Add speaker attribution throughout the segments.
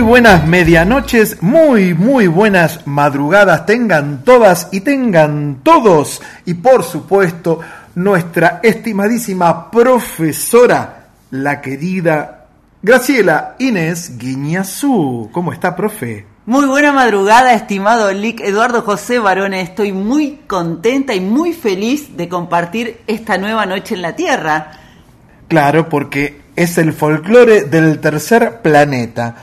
Speaker 1: Muy buenas medianoches, muy, muy buenas madrugadas, tengan todas y tengan todos. Y por supuesto, nuestra estimadísima profesora, la querida Graciela Inés Guiñazú. ¿Cómo está, profe?
Speaker 2: Muy buena madrugada, estimado Lick Eduardo José Barone. Estoy muy contenta y muy feliz de compartir esta nueva noche en la Tierra.
Speaker 1: Claro, porque es el folclore del tercer planeta.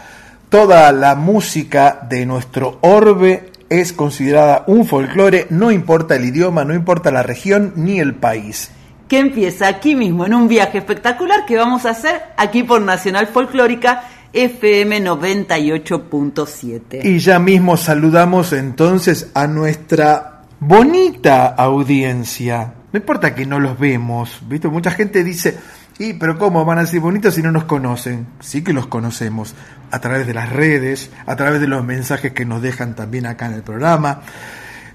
Speaker 1: Toda la música de nuestro orbe es considerada un folclore, no importa el idioma, no importa la región ni el país.
Speaker 2: Que empieza aquí mismo en un viaje espectacular que vamos a hacer aquí por Nacional Folclórica FM 98.7.
Speaker 1: Y ya mismo saludamos entonces a nuestra bonita audiencia. No importa que no los vemos, ¿viste? Mucha gente dice, y pero ¿cómo van a ser bonitos si no nos conocen? Sí que los conocemos a través de las redes, a través de los mensajes que nos dejan también acá en el programa.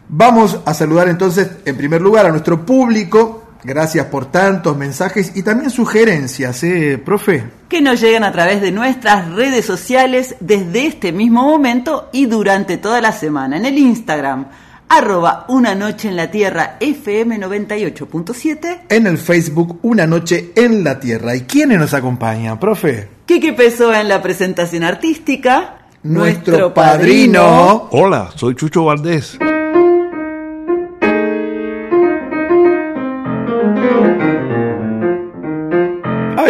Speaker 1: Vamos a saludar entonces en primer lugar a nuestro público. Gracias por tantos mensajes y también sugerencias, ¿eh, profe?
Speaker 2: Que nos llegan a través de nuestras redes sociales desde este mismo momento y durante toda la semana. En el Instagram, arroba una noche en la tierra FM 98.7.
Speaker 1: En el Facebook, Una Noche en la Tierra. ¿Y quiénes nos acompañan, profe?
Speaker 2: Quique Pessoa en la presentación artística.
Speaker 1: Nuestro padrino.
Speaker 3: Hola, soy Chucho Valdés.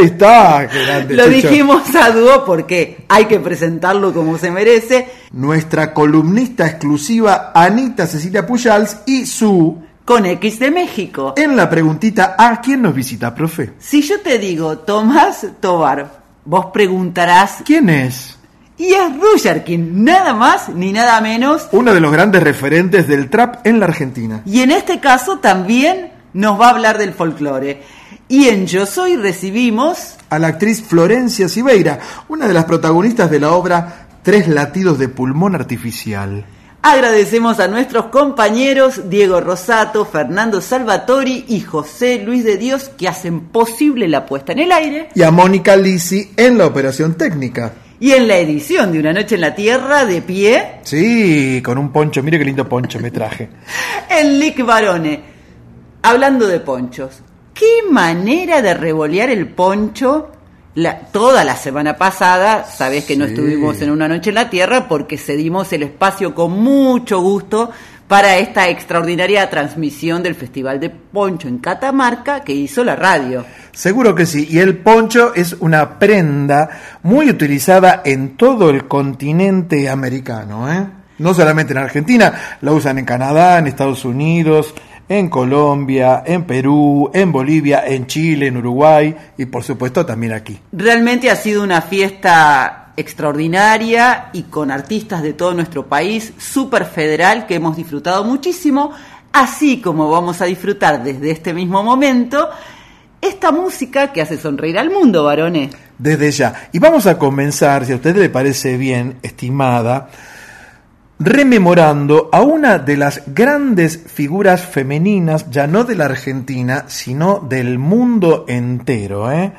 Speaker 1: Está, qué grande,
Speaker 2: Lo dijimos a dúo porque hay que presentarlo como se merece.
Speaker 1: Nuestra columnista exclusiva, Anita Cecilia Pujals, y su...
Speaker 2: Con X de México.
Speaker 1: En la preguntita, ¿a quién nos visita, profe?
Speaker 2: Si yo te digo Tomás Tobar, vos preguntarás,
Speaker 1: ¿Quién es?
Speaker 2: y es Rujarkin, nada más ni nada menos.
Speaker 1: Uno de los grandes referentes del trap en la Argentina.
Speaker 2: Y en este caso también nos va a hablar del folclore. Y en Yo Soy recibimos
Speaker 1: A la actriz Florencia Siveira, una de las protagonistas de la obra Tres latidos de pulmón artificial.
Speaker 2: Agradecemos a nuestros compañeros Diego Rosato, Fernando Salvatori y José Luis de Dios que hacen posible la puesta en el aire.
Speaker 1: Y a Mónica Lisi en la operación técnica.
Speaker 2: Y en la edición de Una Noche en la Tierra, de pie,
Speaker 1: Sí, con un poncho, mire qué lindo poncho me traje.
Speaker 2: el Lick Barone. Hablando de ponchos, qué manera de revolear el poncho. La- toda la semana pasada, sabés que no estuvimos en Una Noche en la Tierra porque cedimos el espacio con mucho gusto para esta extraordinaria transmisión del Festival de Poncho en Catamarca que hizo la radio.
Speaker 1: Seguro que sí. Y el poncho es una prenda muy utilizada en todo el continente americano. ¿eh? No solamente en Argentina, la usan en Canadá, en Estados Unidos, en Colombia, en Perú, en Bolivia, en Chile, en Uruguay y por supuesto también aquí.
Speaker 2: Realmente ha sido una fiesta extraordinaria y con artistas de todo nuestro país, súper federal, que hemos disfrutado muchísimo, así como vamos a disfrutar desde este mismo momento esta música que hace sonreír al mundo, varones.
Speaker 1: Desde ya. Y vamos a comenzar, si a usted le parece bien, estimada, rememorando a una de las grandes figuras femeninas, ya no de la Argentina, sino del mundo entero. ¿eh?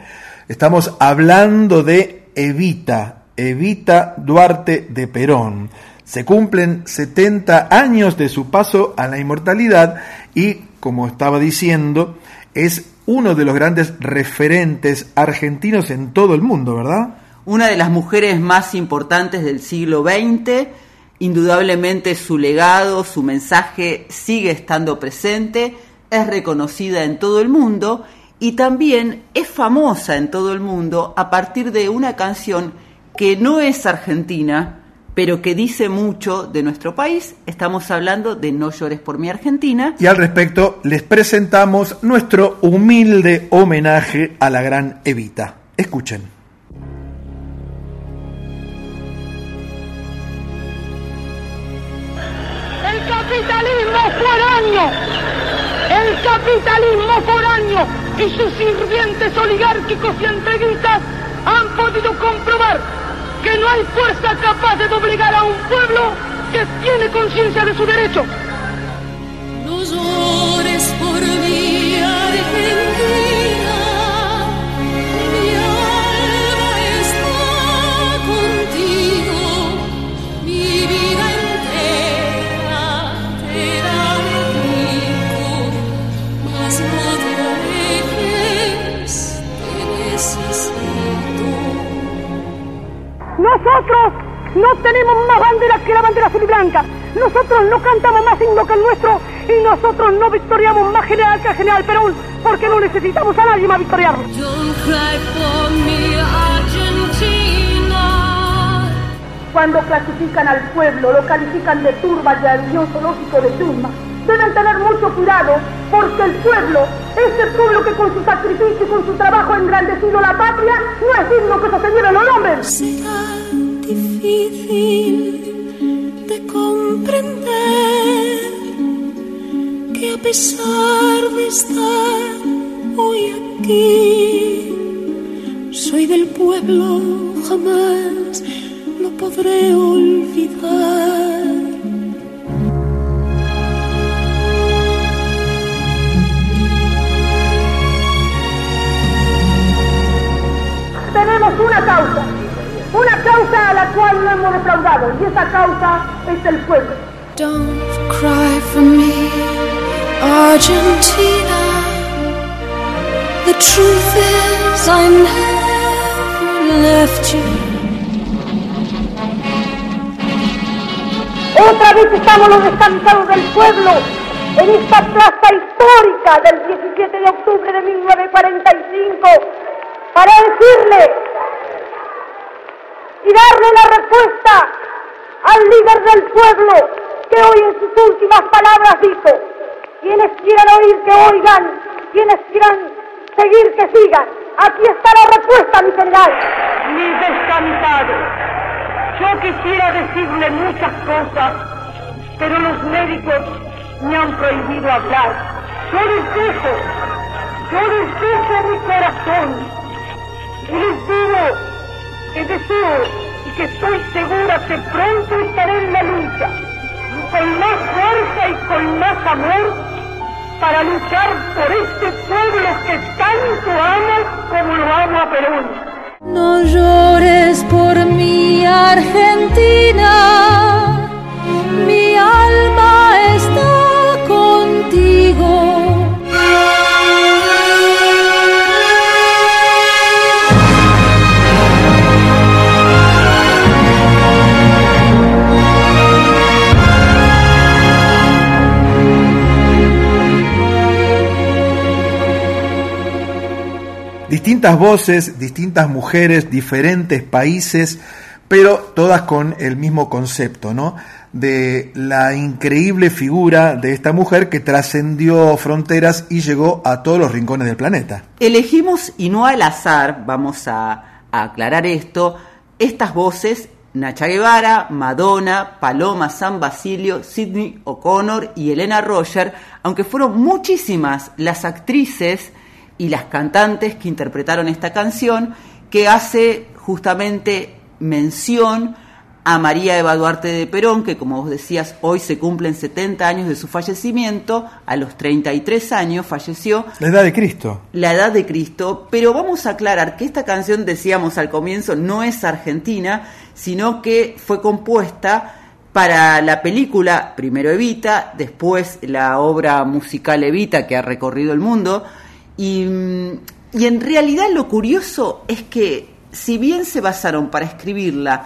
Speaker 1: Estamos hablando de Evita, Evita Duarte de Perón. Se cumplen 70 años de su paso a la inmortalidad y, como estaba diciendo, es uno de los grandes referentes argentinos en todo el mundo, ¿verdad?
Speaker 2: Una de las mujeres más importantes del siglo XX, indudablemente su legado, su mensaje sigue estando presente, es reconocida en todo el mundo y también es famosa en todo el mundo a partir de una canción que no es argentina, pero que dice mucho de nuestro país. Estamos hablando de No llores por mi Argentina.
Speaker 1: Y al respecto les presentamos nuestro humilde homenaje a la gran Evita. Escuchen.
Speaker 4: El capitalismo foráneo y sus sirvientes oligárquicos y entreguistas han podido comprobar que no hay fuerza capaz de doblegar a un pueblo que tiene conciencia de su derecho. Nosotros no tenemos más banderas que la bandera azul y blanca. Nosotros no cantamos más himno que el nuestro y nosotros no victoriamos más general que el general Perón porque no necesitamos a nadie más
Speaker 5: Argentina.
Speaker 4: Cuando clasifican al pueblo, lo califican de turba y al guion zoológico de turma. Deben tener mucho cuidado porque el pueblo, ese pueblo que con su sacrificio y con su trabajo ha engrandecido la patria, no es digno que se lleven los nombres.
Speaker 5: Difícil de comprender que a pesar de estar hoy aquí, soy del pueblo, jamás lo podré olvidar.
Speaker 4: Tenemos una causa, una causa a la cual no hemos defraudado y esa causa es el pueblo.
Speaker 5: Don't cry for me, Argentina. The truth is, I never left you.
Speaker 4: Otra vez estamos los descansados del pueblo en esta plaza histórica del 17 de octubre de 1945 para decirle y darle la respuesta al líder del pueblo que hoy en sus últimas palabras dijo, quienes quieran oír que oigan, quienes quieran seguir que sigan. Aquí está la respuesta, mi general. Mis descansados. Yo quisiera decirle muchas cosas, pero los médicos me han prohibido hablar. Yo les dejo, yo les dejo mi corazón y les digo que deseo y que estoy segura que pronto estaré en la lucha, con más fuerza y con más amor, para luchar por este pueblo que tanto amo como lo amo a Perón.
Speaker 5: No llores por mi Argentina,
Speaker 1: Distintas voces, distintas mujeres, diferentes países, pero todas con el mismo concepto, ¿no? De la increíble figura de esta mujer que trascendió fronteras y llegó a todos los rincones del planeta.
Speaker 2: Elegimos, y no al azar, vamos a, aclarar esto, estas voces, Nacha Guevara, Madonna, Paloma San Basilio, Sidney O'Connor y Elena Roger, aunque fueron muchísimas las actrices y las cantantes que interpretaron esta canción, que hace justamente mención a María Eva Duarte de Perón, que como vos decías, hoy se cumplen 70 años de su fallecimiento, a los 33 años falleció.
Speaker 1: La edad de Cristo.
Speaker 2: La edad de Cristo, pero vamos a aclarar que esta canción, decíamos al comienzo, no es argentina, sino que fue compuesta para la película, primero Evita, después la obra musical Evita, que ha recorrido el mundo, y, y en realidad lo curioso es que si bien se basaron para escribirla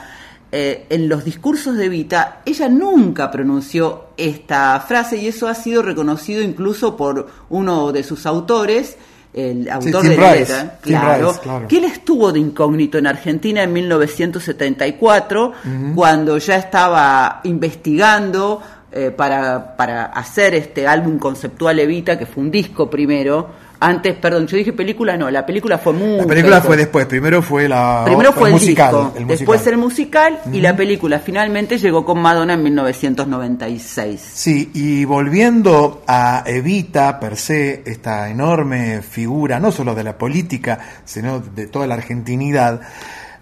Speaker 2: eh, en los discursos de Evita, ella nunca pronunció esta frase y eso ha sido reconocido incluso por uno de sus autores, el autor de
Speaker 1: Rice,
Speaker 2: claro,
Speaker 1: Rice, claro.
Speaker 2: que él estuvo de incógnito en Argentina en 1974, cuando ya estaba investigando eh, para, para hacer este álbum conceptual Evita, que fue un disco primero. Antes, perdón, yo dije película, no, la película fue muy.
Speaker 1: La película fue después, primero fue la
Speaker 2: Primero fue el,
Speaker 1: musical,
Speaker 2: disco,
Speaker 1: el
Speaker 2: después
Speaker 1: musical.
Speaker 2: el musical y la película finalmente llegó con Madonna en 1996.
Speaker 1: Sí, y volviendo a Evita, per se, esta enorme figura, no solo de la política, sino de toda la argentinidad,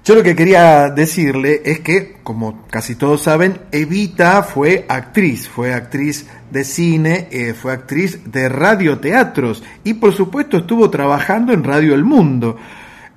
Speaker 1: yo lo que quería decirle es que, como casi todos saben, Evita fue actriz, fue actriz de cine, eh, fue actriz de radioteatros y por supuesto estuvo trabajando en Radio El Mundo.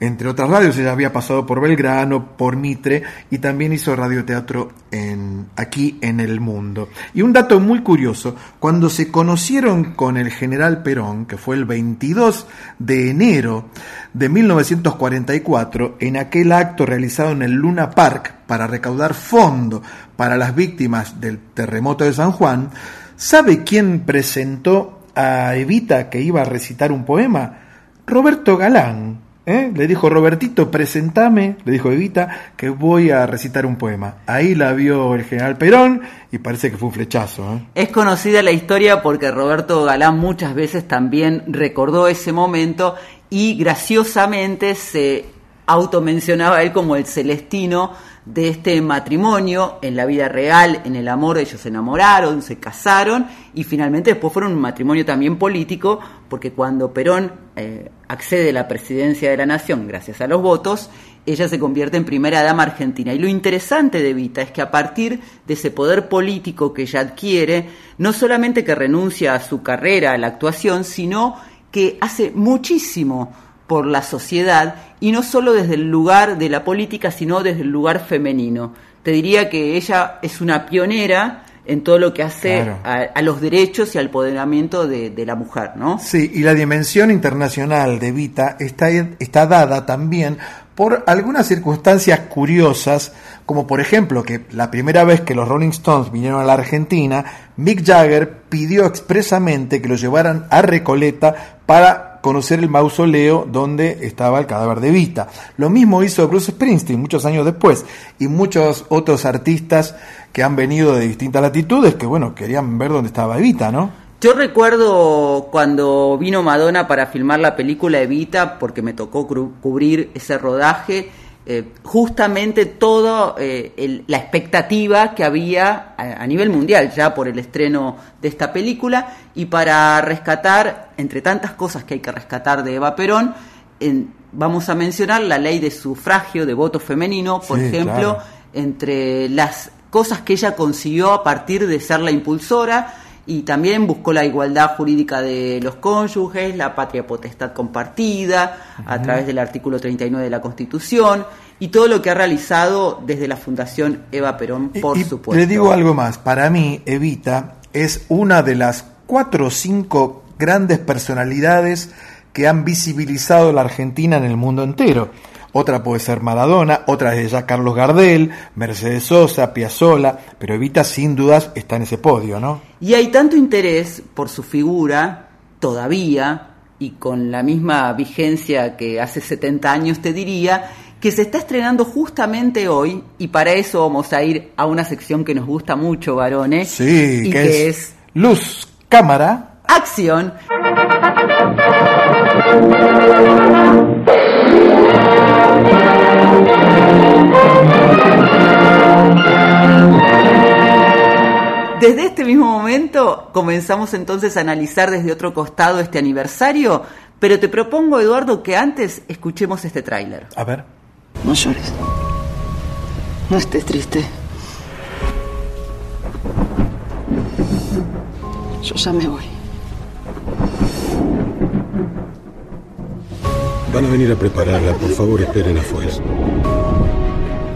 Speaker 1: Entre otras radios, ella había pasado por Belgrano, por Mitre y también hizo radioteatro en, aquí en el mundo. Y un dato muy curioso, cuando se conocieron con el general Perón, que fue el 22 de enero de 1944, en aquel acto realizado en el Luna Park para recaudar fondo para las víctimas del terremoto de San Juan, ¿sabe quién presentó a Evita que iba a recitar un poema? Roberto Galán. ¿Eh? Le dijo, Robertito, presentame, le dijo Evita, que voy a recitar un poema. Ahí la vio el general Perón y parece que fue un flechazo. ¿eh?
Speaker 2: Es conocida la historia porque Roberto Galán muchas veces también recordó ese momento y graciosamente se automencionaba a él como el celestino de este matrimonio en la vida real, en el amor, ellos se enamoraron, se casaron y finalmente después fueron un matrimonio también político porque cuando Perón eh, accede a la presidencia de la nación gracias a los votos, ella se convierte en primera dama argentina. Y lo interesante de Vita es que a partir de ese poder político que ella adquiere, no solamente que renuncia a su carrera, a la actuación, sino que hace muchísimo por la sociedad y no solo desde el lugar de la política, sino desde el lugar femenino. Te diría que ella es una pionera en todo lo que hace
Speaker 1: Claro.
Speaker 2: a, a los derechos y al empoderamiento de, de la mujer, ¿no?
Speaker 1: Sí, y la dimensión internacional de Vita está, está dada también por algunas circunstancias curiosas, como por ejemplo que la primera vez que los Rolling Stones vinieron a la Argentina, Mick Jagger pidió expresamente que lo llevaran a Recoleta para conocer el mausoleo donde estaba el cadáver de Vita. Lo mismo hizo Bruce Springsteen muchos años después y muchos otros artistas que han venido de distintas latitudes que bueno, querían ver dónde estaba Evita, ¿no?
Speaker 2: Yo recuerdo cuando vino Madonna para filmar la película Evita, porque me tocó cubrir ese rodaje, eh, justamente toda la expectativa que había a, a nivel mundial ya por el estreno de esta película y para rescatar, entre tantas cosas que hay que rescatar de Eva Perón, en- vamos a mencionar la ley de sufragio de voto femenino, por
Speaker 1: Sí,
Speaker 2: ejemplo,
Speaker 1: claro.
Speaker 2: entre las cosas que ella consiguió a partir de ser la impulsora y también buscó la igualdad jurídica de los cónyuges, la patria potestad compartida, a través del artículo 39 de la Constitución, y todo lo que ha realizado desde la Fundación Eva Perón, por
Speaker 1: Y- y
Speaker 2: supuesto.
Speaker 1: Le digo algo más. Para mí, Evita es una de las cuatro o cinco grandes personalidades que han visibilizado la Argentina en el mundo entero. Otra puede ser Maradona, otra es ya Carlos Gardel, Mercedes Sosa, Piazzolla, pero Evita sin dudas está en ese podio, ¿no?
Speaker 2: Y hay tanto interés por su figura, todavía, y con la misma vigencia que hace 70 años te diría, que se está estrenando justamente hoy, y para eso vamos a ir a una sección que nos gusta mucho, varones,
Speaker 1: Sí,
Speaker 2: y
Speaker 1: que,
Speaker 2: que
Speaker 1: es,
Speaker 2: es
Speaker 1: Luz, Cámara.
Speaker 2: acción. Desde este mismo momento comenzamos entonces a analizar desde otro costado este aniversario, pero te propongo, Eduardo, que antes escuchemos este tráiler.
Speaker 1: A ver.
Speaker 6: No llores. No estés triste. Yo ya me voy.
Speaker 7: Van a venir a prepararla. Por favor, esperen afuera.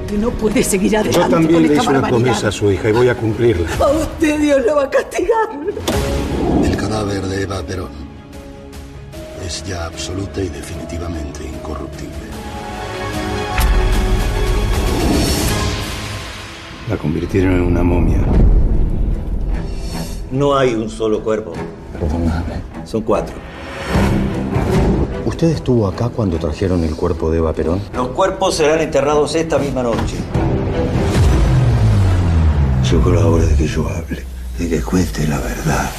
Speaker 6: Que no puede seguir adelante
Speaker 7: Yo también
Speaker 6: con
Speaker 7: le hice una promesa a su hija y voy a cumplirla.
Speaker 6: A usted Dios lo va a castigar.
Speaker 8: El cadáver de Eva Perón es ya absoluta y definitivamente incorruptible.
Speaker 7: La convirtieron en una momia.
Speaker 9: No hay un solo cuerpo.
Speaker 8: Perdóname.
Speaker 9: Son cuatro.
Speaker 8: ¿Usted estuvo acá cuando trajeron el cuerpo de Eva Perón?
Speaker 9: Los cuerpos serán enterrados esta misma noche.
Speaker 7: Llegó la hora de que yo hable y que cuente la verdad.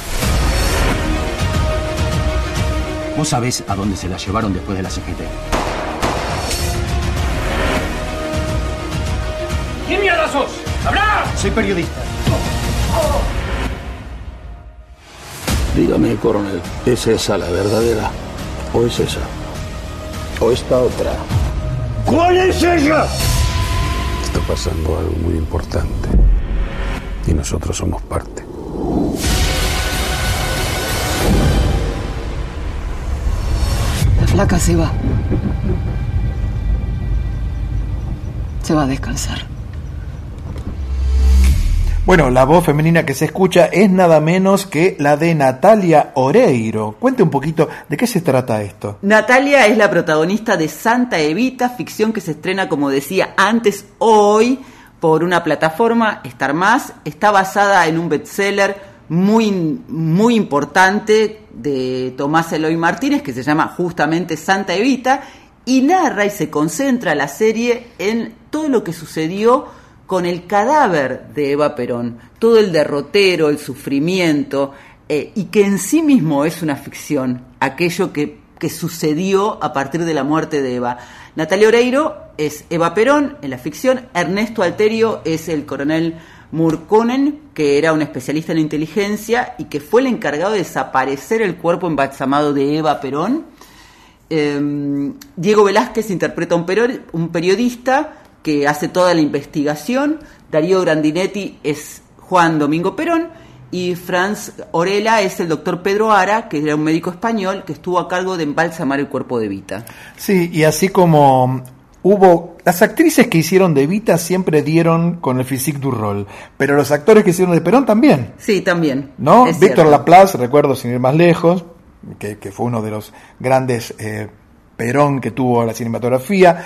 Speaker 10: Vos sabés a dónde se la llevaron después de la CGT.
Speaker 11: ¿Quién mierda sos? ¡Habla!
Speaker 10: Soy periodista.
Speaker 7: Dígame, coronel, ¿es esa la verdadera? ¿O es esa? ¿O esta otra?
Speaker 11: ¿Cuál es ella?
Speaker 7: Está pasando algo muy importante. Y nosotros somos parte.
Speaker 6: La flaca se va. Se va a descansar.
Speaker 1: Bueno, la voz femenina que se escucha es nada menos que la de Natalia Oreiro. Cuente un poquito de qué se trata esto.
Speaker 2: Natalia es la protagonista de Santa Evita, ficción que se estrena, como decía antes, hoy por una plataforma, Star Más. Está basada en un bestseller muy, muy importante de Tomás Eloy Martínez, que se llama justamente Santa Evita, y narra y se concentra la serie en todo lo que sucedió con el cadáver de Eva Perón, todo el derrotero, el sufrimiento, eh, y que en sí mismo es una ficción, aquello que, que sucedió a partir de la muerte de Eva. Natalia Oreiro es Eva Perón en la ficción, Ernesto Alterio es el coronel Murkonen, que era un especialista en inteligencia y que fue el encargado de desaparecer el cuerpo embalsamado de Eva Perón. Eh, Diego Velázquez interpreta a un periodista que hace toda la investigación. Darío Grandinetti es Juan Domingo Perón. Y Franz Orela es el doctor Pedro Ara, que era un médico español que estuvo a cargo de embalsamar el cuerpo de Vita.
Speaker 1: Sí, y así como hubo. Las actrices que hicieron de Evita siempre dieron con el physique du rol, pero los actores que hicieron de Perón también.
Speaker 2: Sí, también.
Speaker 1: ¿No?
Speaker 2: Es
Speaker 1: Víctor
Speaker 2: cierto.
Speaker 1: Laplace, recuerdo sin ir más lejos, que, que fue uno de los grandes eh, Perón que tuvo la cinematografía.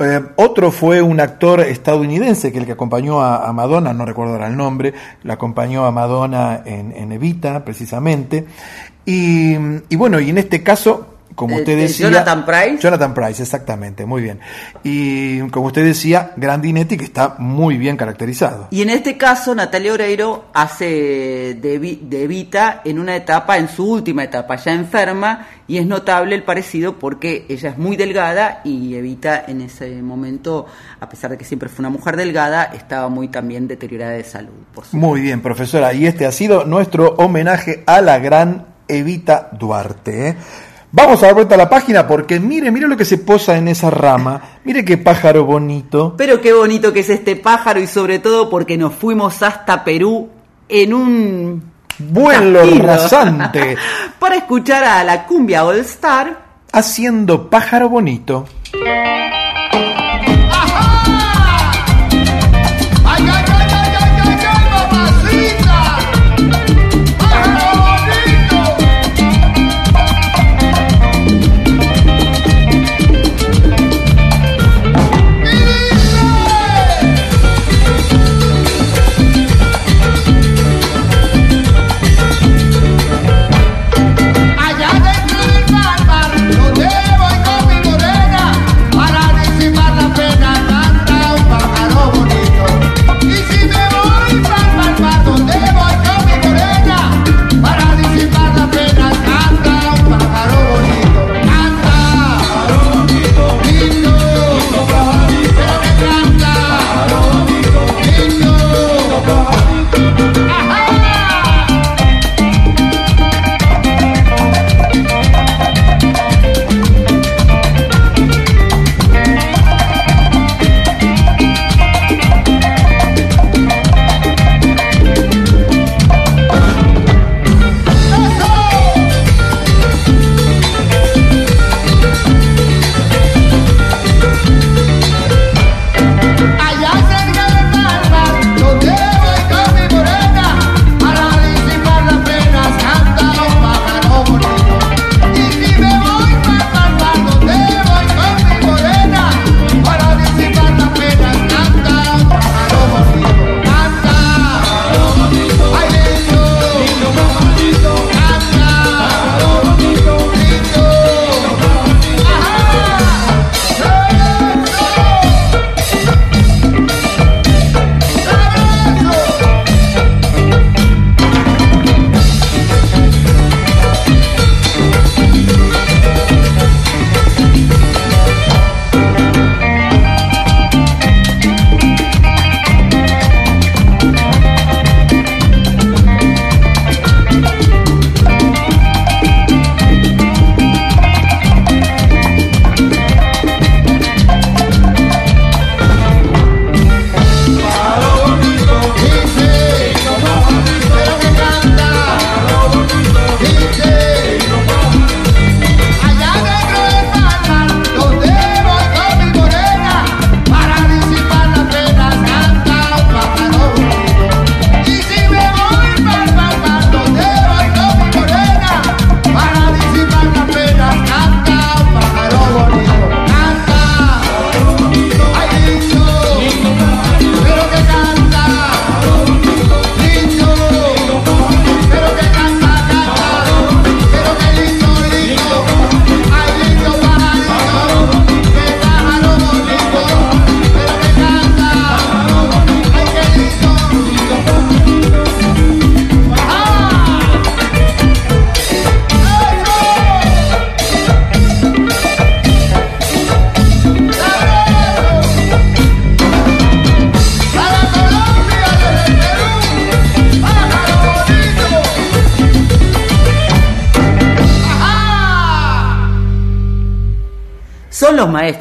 Speaker 1: Eh, otro fue un actor estadounidense que el que acompañó a, Madonna, no recuerdo ahora el nombre, la acompañó a Madonna en, en Evita, precisamente. Y bueno, y en este caso, como
Speaker 2: Eh,
Speaker 1: usted
Speaker 2: eh,
Speaker 1: decía.
Speaker 2: Jonathan Price.
Speaker 1: Jonathan Price, exactamente, muy bien. Y como usted decía, Grandinetti, que está muy bien caracterizado.
Speaker 2: Y en este caso, Natalia Oreiro hace de, de Evita en una etapa, en su última etapa, ya enferma, y es notable el parecido porque ella es muy delgada y Evita en ese momento, a pesar de que siempre fue una mujer delgada, estaba muy también deteriorada de salud. Por
Speaker 1: Muy bien, profesora. Y este ha sido nuestro homenaje a la gran Evita Duarte. ¿eh? Vamos a dar vuelta a la página porque mire, mire lo que se posa en esa rama. Mire qué pájaro bonito.
Speaker 2: Pero qué bonito que es este pájaro y sobre todo porque nos fuimos hasta Perú en un
Speaker 12: vuelo rasante,
Speaker 2: Para escuchar a la cumbia All Star.
Speaker 12: haciendo pájaro bonito.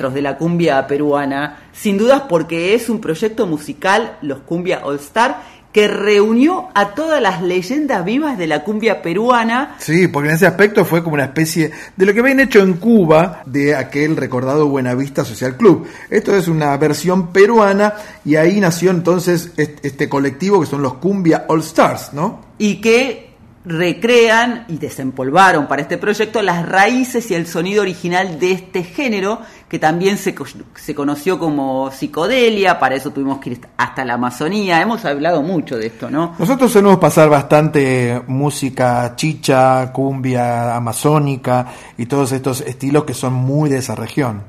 Speaker 2: Maestros de la cumbia peruana, sin dudas porque es un proyecto musical, los Cumbia All Star, que reunió a todas las leyendas vivas de la cumbia peruana.
Speaker 12: Sí, porque en ese aspecto fue como una especie de lo que habían hecho en Cuba de aquel recordado Buenavista Social Club. Esto es una versión peruana y ahí nació entonces est- este colectivo que son los Cumbia All Stars, ¿no?
Speaker 2: y que recrean y desempolvaron para este proyecto las raíces y el sonido original de este género, que también se, se conoció como psicodelia, para eso tuvimos que ir hasta la Amazonía, hemos hablado mucho de esto, ¿no?
Speaker 12: Nosotros solemos pasar bastante música chicha, cumbia, amazónica y todos estos estilos que son muy de esa región.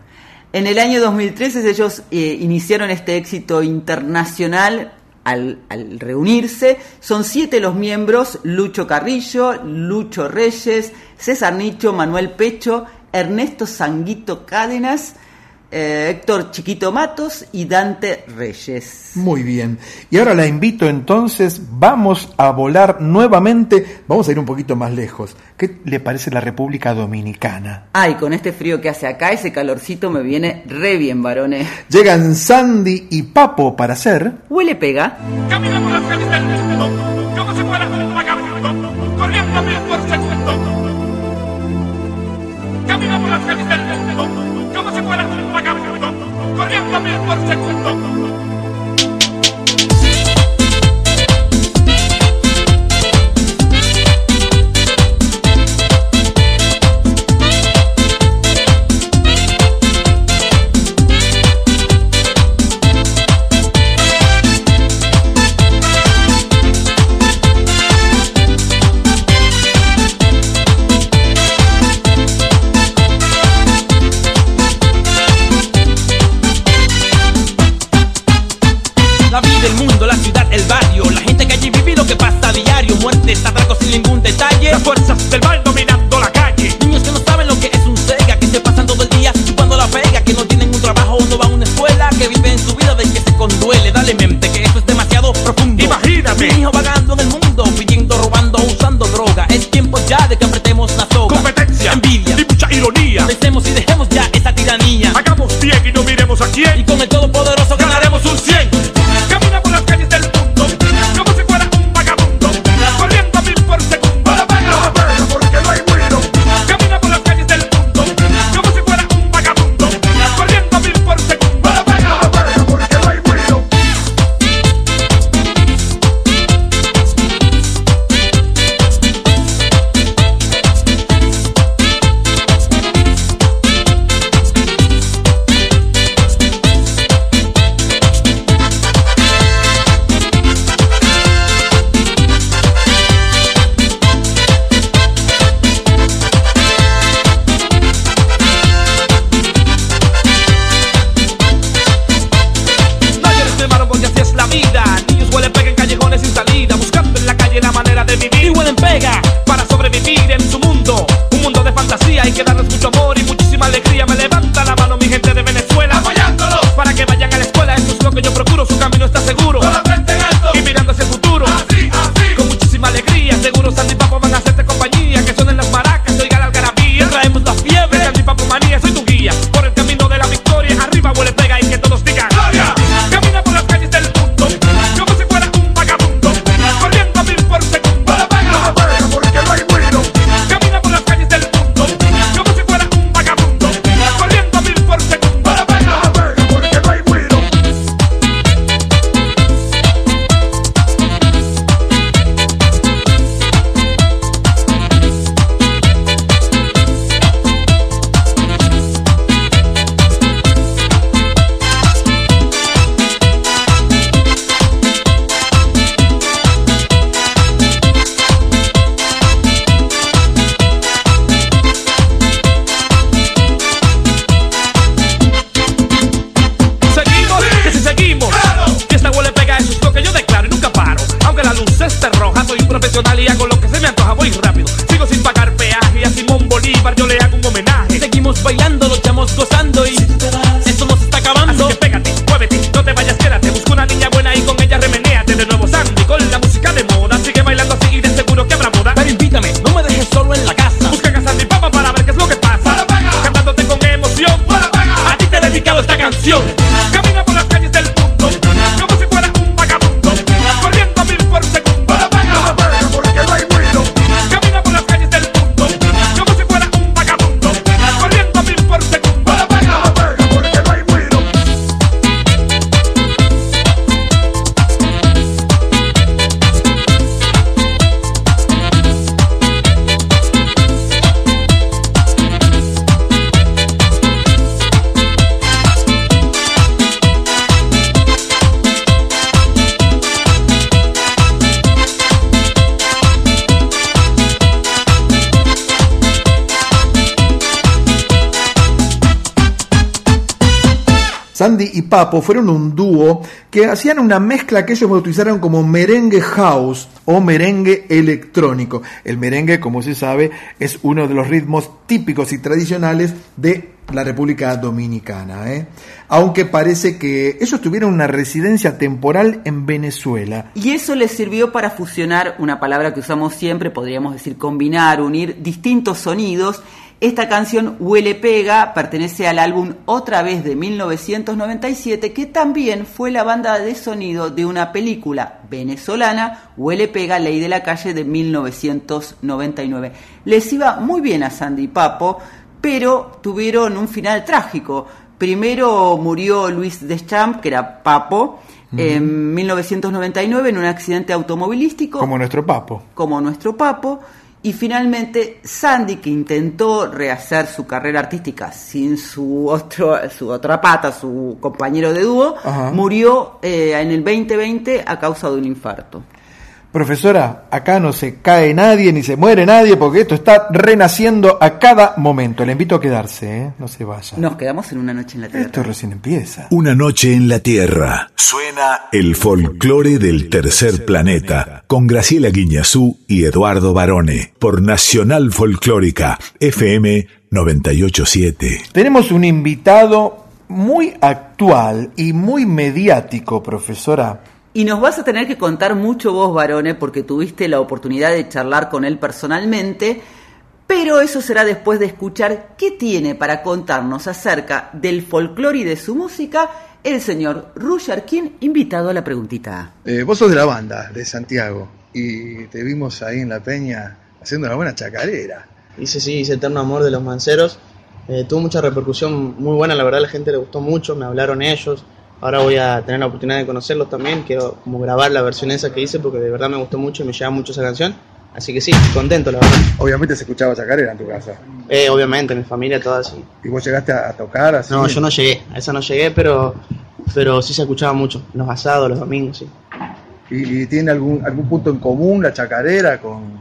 Speaker 2: En el año 2013 ellos eh, iniciaron este éxito internacional al, al reunirse. Son siete los miembros, Lucho Carrillo, Lucho Reyes, César Nicho, Manuel Pecho, Ernesto Sanguito Cádenas, eh, Héctor Chiquito Matos y Dante Reyes.
Speaker 12: Muy bien. Y ahora la invito entonces, vamos a volar nuevamente, vamos a ir un poquito más lejos. ¿Qué le parece la República Dominicana?
Speaker 2: Ay, con este frío que hace acá, ese calorcito me viene re bien, varones.
Speaker 12: Llegan Sandy y Papo para hacer...
Speaker 2: Huele pega.
Speaker 11: Caminamos las calles del mundo, como si fuera un corriendo mil por kilómetros por segundo,
Speaker 1: Papo fueron un dúo que hacían una mezcla que ellos bautizaron como merengue house o merengue electrónico. El merengue, como se sabe, es uno de los ritmos típicos y tradicionales de la República Dominicana. ¿eh? Aunque parece que ellos tuvieron una residencia temporal en Venezuela.
Speaker 2: Y eso les sirvió para fusionar, una palabra que usamos siempre, podríamos decir combinar, unir distintos sonidos esta canción Huele Pega pertenece al álbum Otra vez de 1997, que también fue la banda de sonido de una película venezolana, Huele Pega, Ley de la Calle de 1999. Les iba muy bien a Sandy y Papo, pero tuvieron un final trágico. Primero murió Luis Deschamps, que era Papo, en 1999 en un accidente automovilístico
Speaker 1: Como nuestro papo.
Speaker 2: como nuestro papo. Y finalmente Sandy, que intentó rehacer su carrera artística sin su, otro, su otra pata, su compañero de dúo,
Speaker 1: Ajá.
Speaker 2: murió eh, en el 2020 a causa de un infarto.
Speaker 1: Profesora, acá no se cae nadie ni se muere nadie porque esto está renaciendo a cada momento. Le invito a quedarse, ¿eh? no se vaya.
Speaker 2: Nos quedamos en una noche en la Tierra.
Speaker 1: Esto recién empieza.
Speaker 13: Una noche en la Tierra. Suena el folclore del tercer planeta con Graciela Guiñazú y Eduardo Barone por Nacional Folclórica FM 987.
Speaker 1: Tenemos un invitado muy actual y muy mediático, profesora.
Speaker 2: Y nos vas a tener que contar mucho vos, varones, porque tuviste la oportunidad de charlar con él personalmente, pero eso será después de escuchar qué tiene para contarnos acerca del folclore y de su música el señor Roger King, invitado a la preguntita.
Speaker 14: Eh, vos sos de la banda, de Santiago, y te vimos ahí en la peña haciendo una buena chacarera.
Speaker 15: Hice, sí, hice Eterno Amor de los Manceros. Eh, tuvo mucha repercusión muy buena, la verdad, la gente le gustó mucho, me hablaron ellos. Ahora voy a tener la oportunidad de conocerlos también. Quiero como grabar la versión esa que hice porque de verdad me gustó mucho y me lleva mucho esa canción. Así que sí, contento, la verdad.
Speaker 14: Obviamente se escuchaba chacarera en tu casa.
Speaker 15: Eh, obviamente, mi familia toda así.
Speaker 14: ¿Y vos llegaste a, tocar así?
Speaker 15: No, yo no llegué, a esa no llegué, pero, pero sí se escuchaba mucho. Los asados, los domingos, sí.
Speaker 14: ¿Y, y tiene algún, algún punto en común la chacarera con,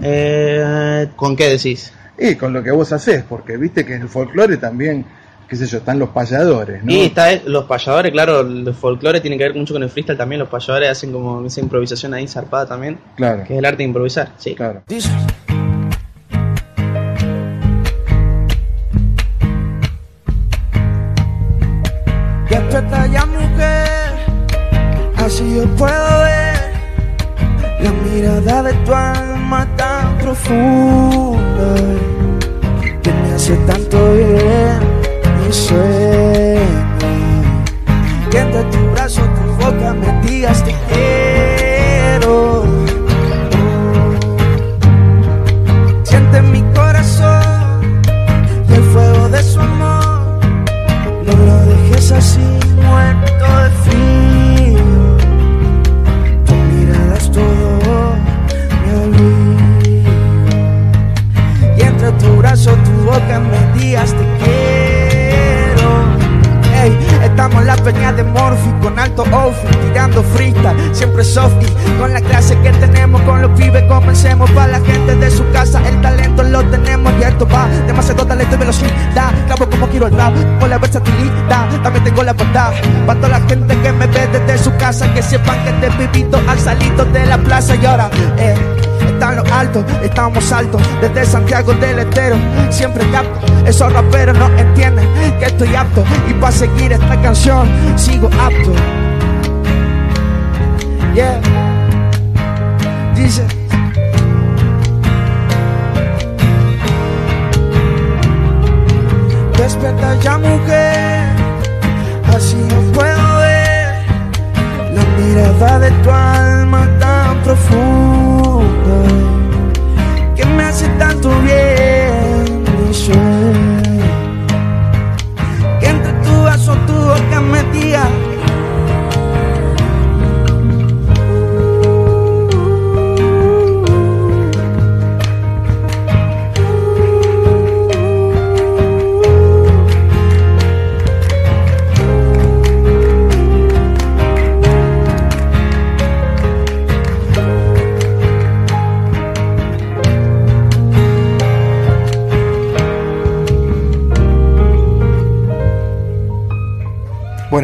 Speaker 15: Eh, ¿Con qué decís?
Speaker 14: y con lo que vos haces? Porque viste que en el folclore también, qué sé yo, están los payadores, ¿no?
Speaker 15: Y está, eh, los payadores, claro, el folclore tiene que ver mucho con el freestyle también. Los payadores hacen como esa improvisación ahí zarpada también.
Speaker 14: Claro.
Speaker 15: Que es el arte de improvisar, sí.
Speaker 14: Claro.
Speaker 16: Ya mujer, así yo puedo ver la mirada de tu alma tan profunda que me hace tanto bien sueño. Que entre tu brazo, tu boca me digas te quiero. Estamos altos Desde Santiago del Estero Siempre capto, esos raperos no entienden Que estoy apto y para seguir esta canción Sigo apto. Yeah. Dice. Despierta ya mujer Así no puedo ver La mirada de tu alma tan profunda tanto bien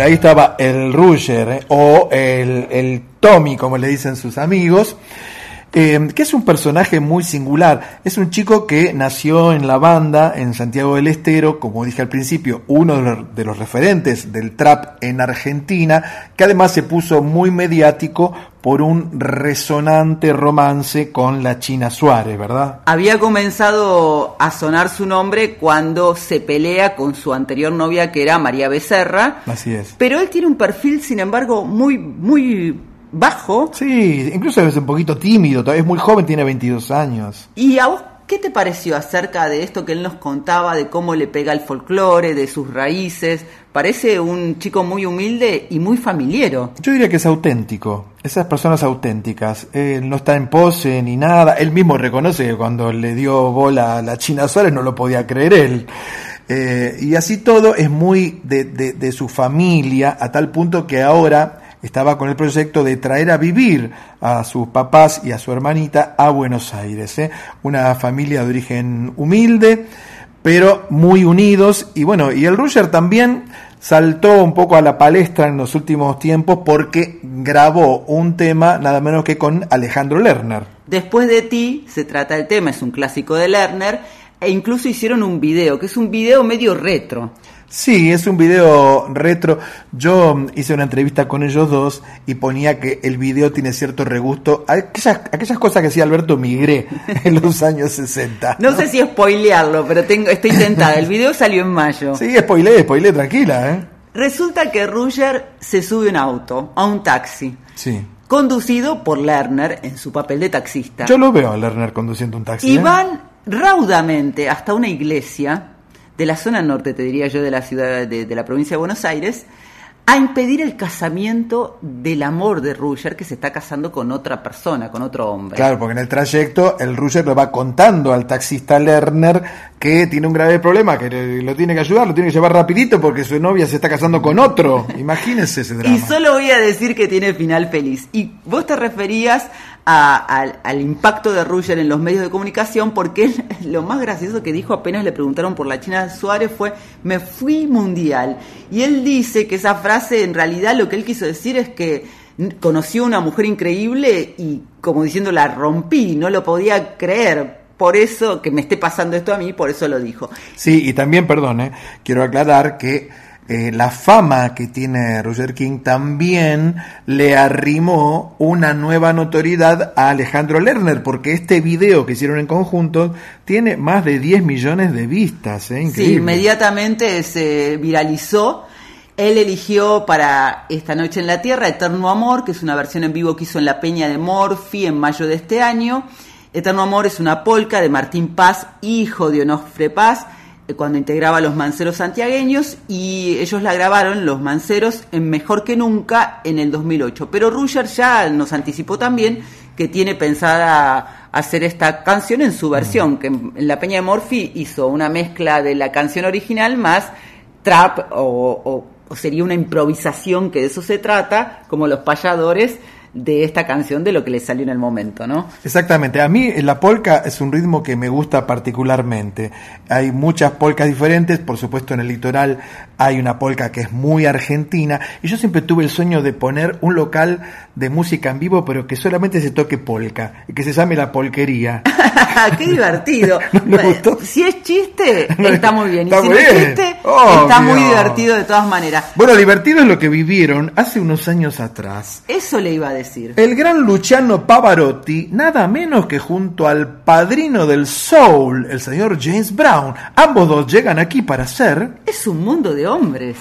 Speaker 1: Ahí estaba el Ruger, ¿eh? o el, el Tommy, como le dicen sus amigos. Eh, que es un personaje muy singular. Es un chico que nació en la banda en Santiago del Estero, como dije al principio, uno de los, de los referentes del trap en Argentina, que además se puso muy mediático por un resonante romance con la China Suárez, ¿verdad?
Speaker 2: Había comenzado a sonar su nombre cuando se pelea con su anterior novia que era María Becerra,
Speaker 1: Así es.
Speaker 2: pero él tiene un perfil, sin embargo, muy, muy bajo.
Speaker 1: Sí, incluso es un poquito tímido, es muy joven, tiene 22 años.
Speaker 2: ¿Y a vos qué te pareció acerca de esto que él nos contaba, de cómo le pega el folclore, de sus raíces? Parece un chico muy humilde y muy familiero.
Speaker 1: Yo diría que es auténtico, esas personas auténticas. Él no está en pose ni nada. Él mismo reconoce que cuando le dio bola a la China Suárez no lo podía creer él. Eh, y así todo es muy de, de- de su familia, a tal punto que ahora estaba con el proyecto de traer a vivir a sus papás y a su hermanita a Buenos Aires. ¿eh? Una familia de origen humilde, pero muy unidos. Y bueno, y el Rusher también saltó un poco a la palestra en los últimos tiempos porque grabó un tema nada menos que con Alejandro Lerner.
Speaker 2: Después de ti se trata el tema, es un clásico de Lerner, e incluso hicieron un video, que es un video medio retro.
Speaker 1: Sí, es un video retro. Yo hice una entrevista con ellos dos y ponía que el video tiene cierto regusto a aquellas, aquellas cosas que hacía Alberto Migré en los años 60.
Speaker 2: No sé si spoilearlo, pero tengo, estoy tentada. El video salió en mayo.
Speaker 1: Sí, spoilé, spoilé, tranquila, ¿eh?
Speaker 2: Resulta que Ruger se sube a un auto, a un taxi,
Speaker 1: Sí.
Speaker 2: conducido por Lerner en su papel de taxista.
Speaker 1: Yo lo veo a Lerner conduciendo un taxi.
Speaker 2: Y
Speaker 1: ¿eh?
Speaker 2: van raudamente hasta una iglesia de la zona norte, te diría yo, de la ciudad de, de la provincia de Buenos Aires, a impedir el casamiento del amor de Ruger, que se está casando con otra persona, con otro hombre.
Speaker 1: Claro, porque en el trayecto el Ruger le va contando al taxista Lerner que tiene un grave problema, que lo tiene que ayudar, lo tiene que llevar rapidito porque su novia se está casando con otro. Imagínense ese drama.
Speaker 2: Y solo voy a decir que tiene final feliz. Y vos te referías a- al, impacto de Ruger en los medios de comunicación porque él, lo más gracioso que dijo apenas le preguntaron por la China Suárez fue me fui mundial. Y él dice que esa frase en realidad lo que él quiso decir es que conoció una mujer increíble y como diciendo la rompí, no lo podía creer. Por eso que me esté pasando esto a mí, por eso lo dijo.
Speaker 1: Sí, y también, perdón, eh, quiero aclarar que eh, la fama que tiene Roger King también le arrimó una nueva notoriedad a Alejandro Lerner, porque este video que hicieron en conjunto tiene más de 10 millones de vistas. ¿eh?
Speaker 2: Sí, inmediatamente se viralizó. Él eligió para Esta Noche en la Tierra Eterno Amor, que es una versión en vivo que hizo en la Peña de Morphy en mayo de este año. Eterno Amor es una polca de Martín Paz, hijo de Onofre Paz, cuando integraba a los manceros santiagueños, y ellos la grabaron, los manceros, en Mejor que Nunca, en el 2008. Pero Ruger ya nos anticipó también que tiene pensada hacer esta canción en su versión, que en la Peña de Morphy hizo una mezcla de la canción original más trap o- o sería una improvisación que de eso se trata, como los payadores de esta canción de lo que le salió en el momento, ¿no?
Speaker 1: Exactamente, a mí la polka es un ritmo que me gusta particularmente. Hay muchas polcas diferentes, por supuesto en el litoral hay una polka que es muy argentina y yo siempre tuve el sueño de poner un local de música en vivo pero que solamente se toque polka y que se llame la polquería.
Speaker 2: ¡Qué divertido! Si es chiste, está muy bien. Y
Speaker 1: Está
Speaker 2: si
Speaker 1: muy
Speaker 2: no es
Speaker 1: bien.
Speaker 2: chiste,
Speaker 1: Obvio.
Speaker 2: está muy divertido de todas maneras.
Speaker 1: Bueno, divertido es lo que vivieron hace unos años atrás.
Speaker 2: Eso le iba a decir.
Speaker 1: El gran Luciano Pavarotti, nada menos que junto al padrino del soul, el señor James Brown, ambos dos llegan aquí para ser...
Speaker 2: Es un mundo de hombres.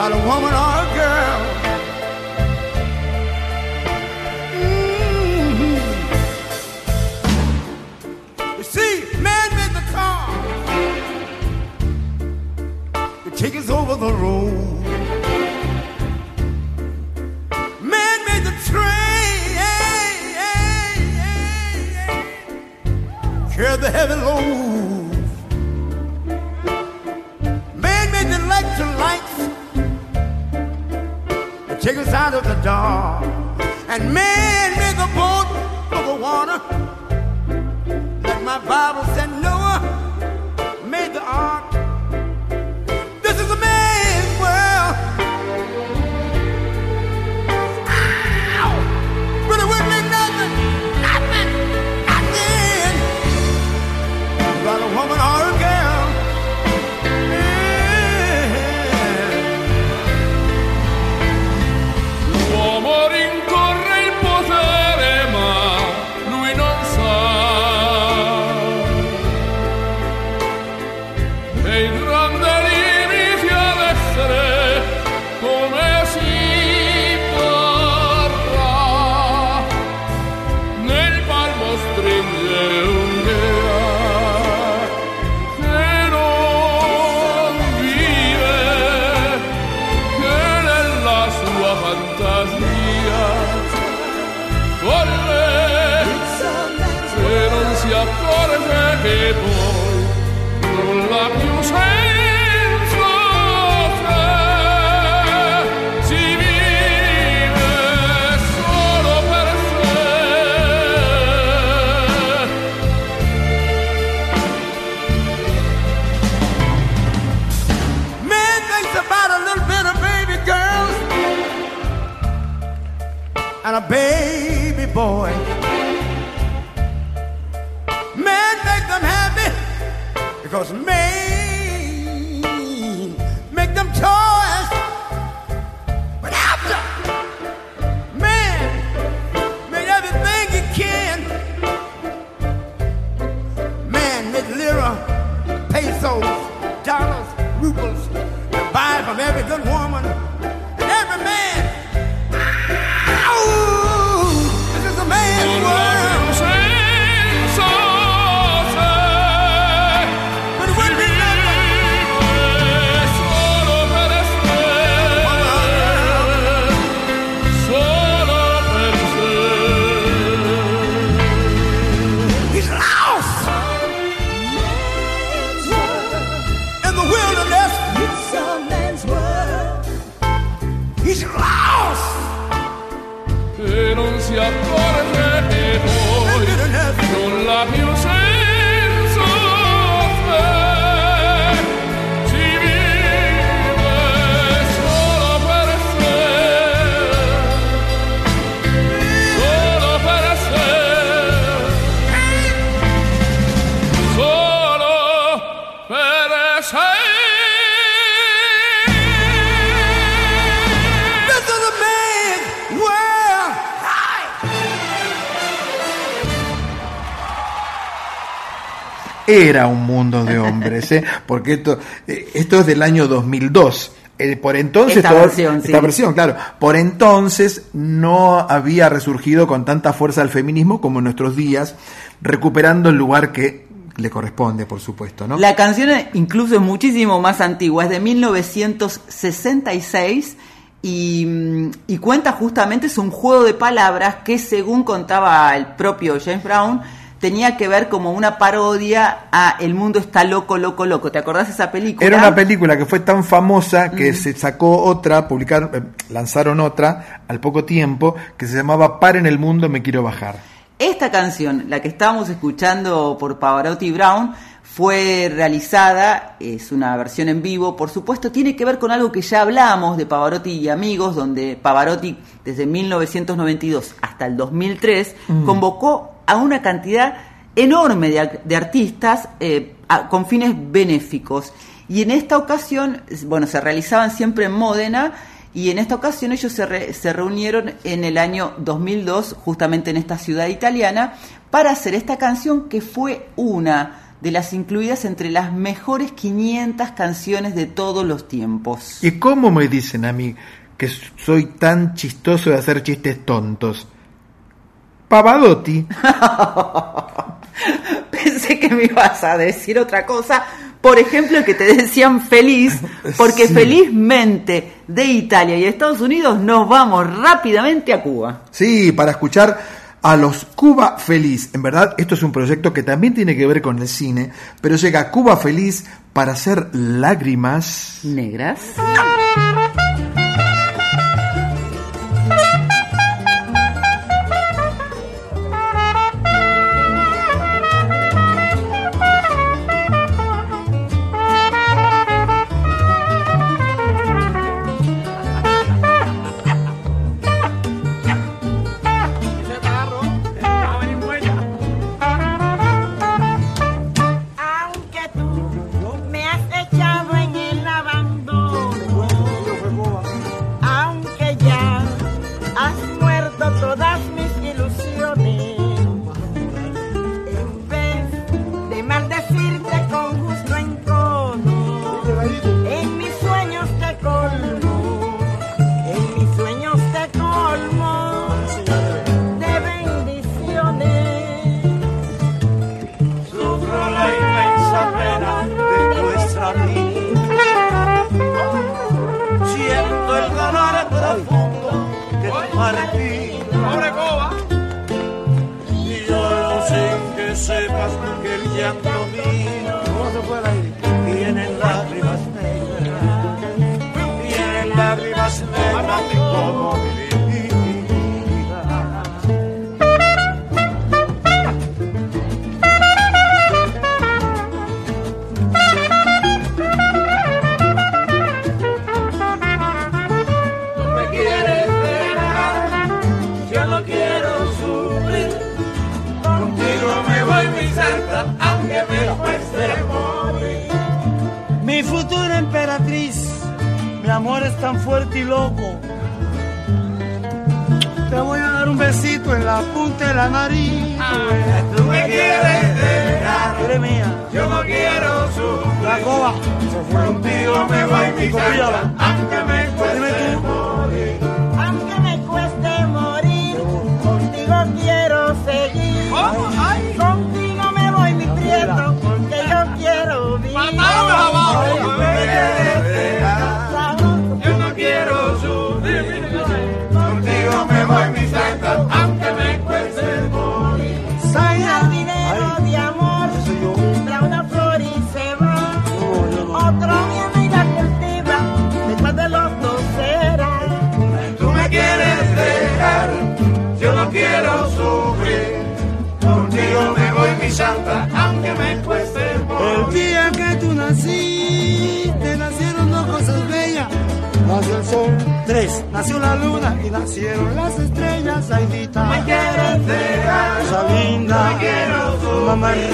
Speaker 17: not a woman or a girl. Mm-hmm. You see, man made the car to take us over the road. Man made the train, carry the heavy load. Man made the light to light take us out of the dark. And man made the boat for the water. Like my Bible said, Noah made the ark.
Speaker 1: Era un mundo de hombres, ¿eh? porque esto, eh, esto es del año 2002. Eh, por entonces
Speaker 2: Esta
Speaker 1: todo-
Speaker 2: versión,
Speaker 1: esta
Speaker 2: sí.
Speaker 1: versión, claro. Por entonces no había resurgido con tanta fuerza el feminismo como en nuestros días, recuperando el lugar que le corresponde, por supuesto, ¿no?
Speaker 2: La canción incluso es muchísimo más antigua, es de 1966 y, mm, y cuenta justamente, es un juego de palabras que según contaba el propio James Brown, tenía que ver como una parodia a El mundo está loco, loco, loco. ¿Te acordás de esa película?
Speaker 1: Era una película que fue tan famosa que se sacó otra, publicaron, eh, lanzaron otra al poco tiempo que se llamaba Paren el mundo, me quiero bajar.
Speaker 2: Esta canción, la que estábamos escuchando por Pavarotti Brown, fue realizada, es una versión en vivo, por supuesto, tiene que ver con algo que ya hablamos de Pavarotti y amigos, donde Pavarotti desde 1992 hasta el 2003
Speaker 1: Mm.
Speaker 2: convocó a una cantidad enorme de, ar- de artistas eh, con fines benéficos. Y en esta ocasión, bueno, se realizaban siempre en Módena y en esta ocasión ellos se, re- se reunieron en el año 2002, justamente en esta ciudad italiana, para hacer esta canción que fue una de las incluidas entre las mejores 500 canciones de todos los tiempos.
Speaker 1: ¿Y cómo me dicen a mí que soy tan chistoso de hacer chistes tontos? Pavadotti.
Speaker 2: Pensé que me ibas a decir otra cosa. Por ejemplo, que te decían feliz, porque felizmente de Italia y Estados Unidos nos vamos rápidamente a Cuba.
Speaker 1: Sí, para escuchar a los Cuba Feliz. En verdad, esto es un proyecto que también tiene que ver con el cine, pero llega a Cuba Feliz para hacer lágrimas
Speaker 18: negras.
Speaker 12: nació la luna y nacieron las estrellas, Aidita.
Speaker 19: Me quiero cegar,
Speaker 12: cosa linda,
Speaker 19: me quiero subir,
Speaker 12: mamá
Speaker 19: quiero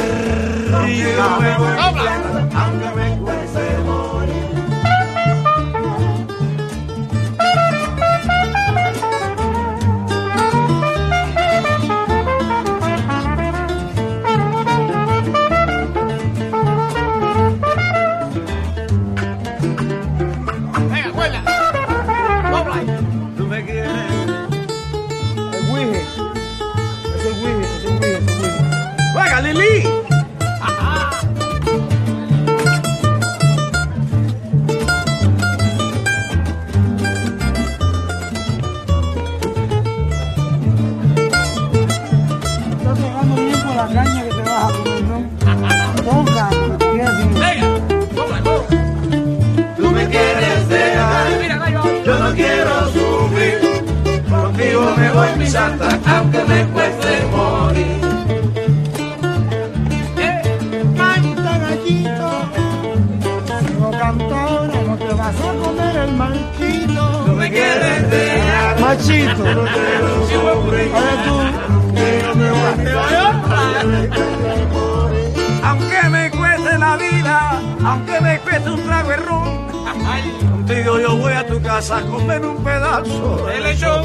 Speaker 12: el hecho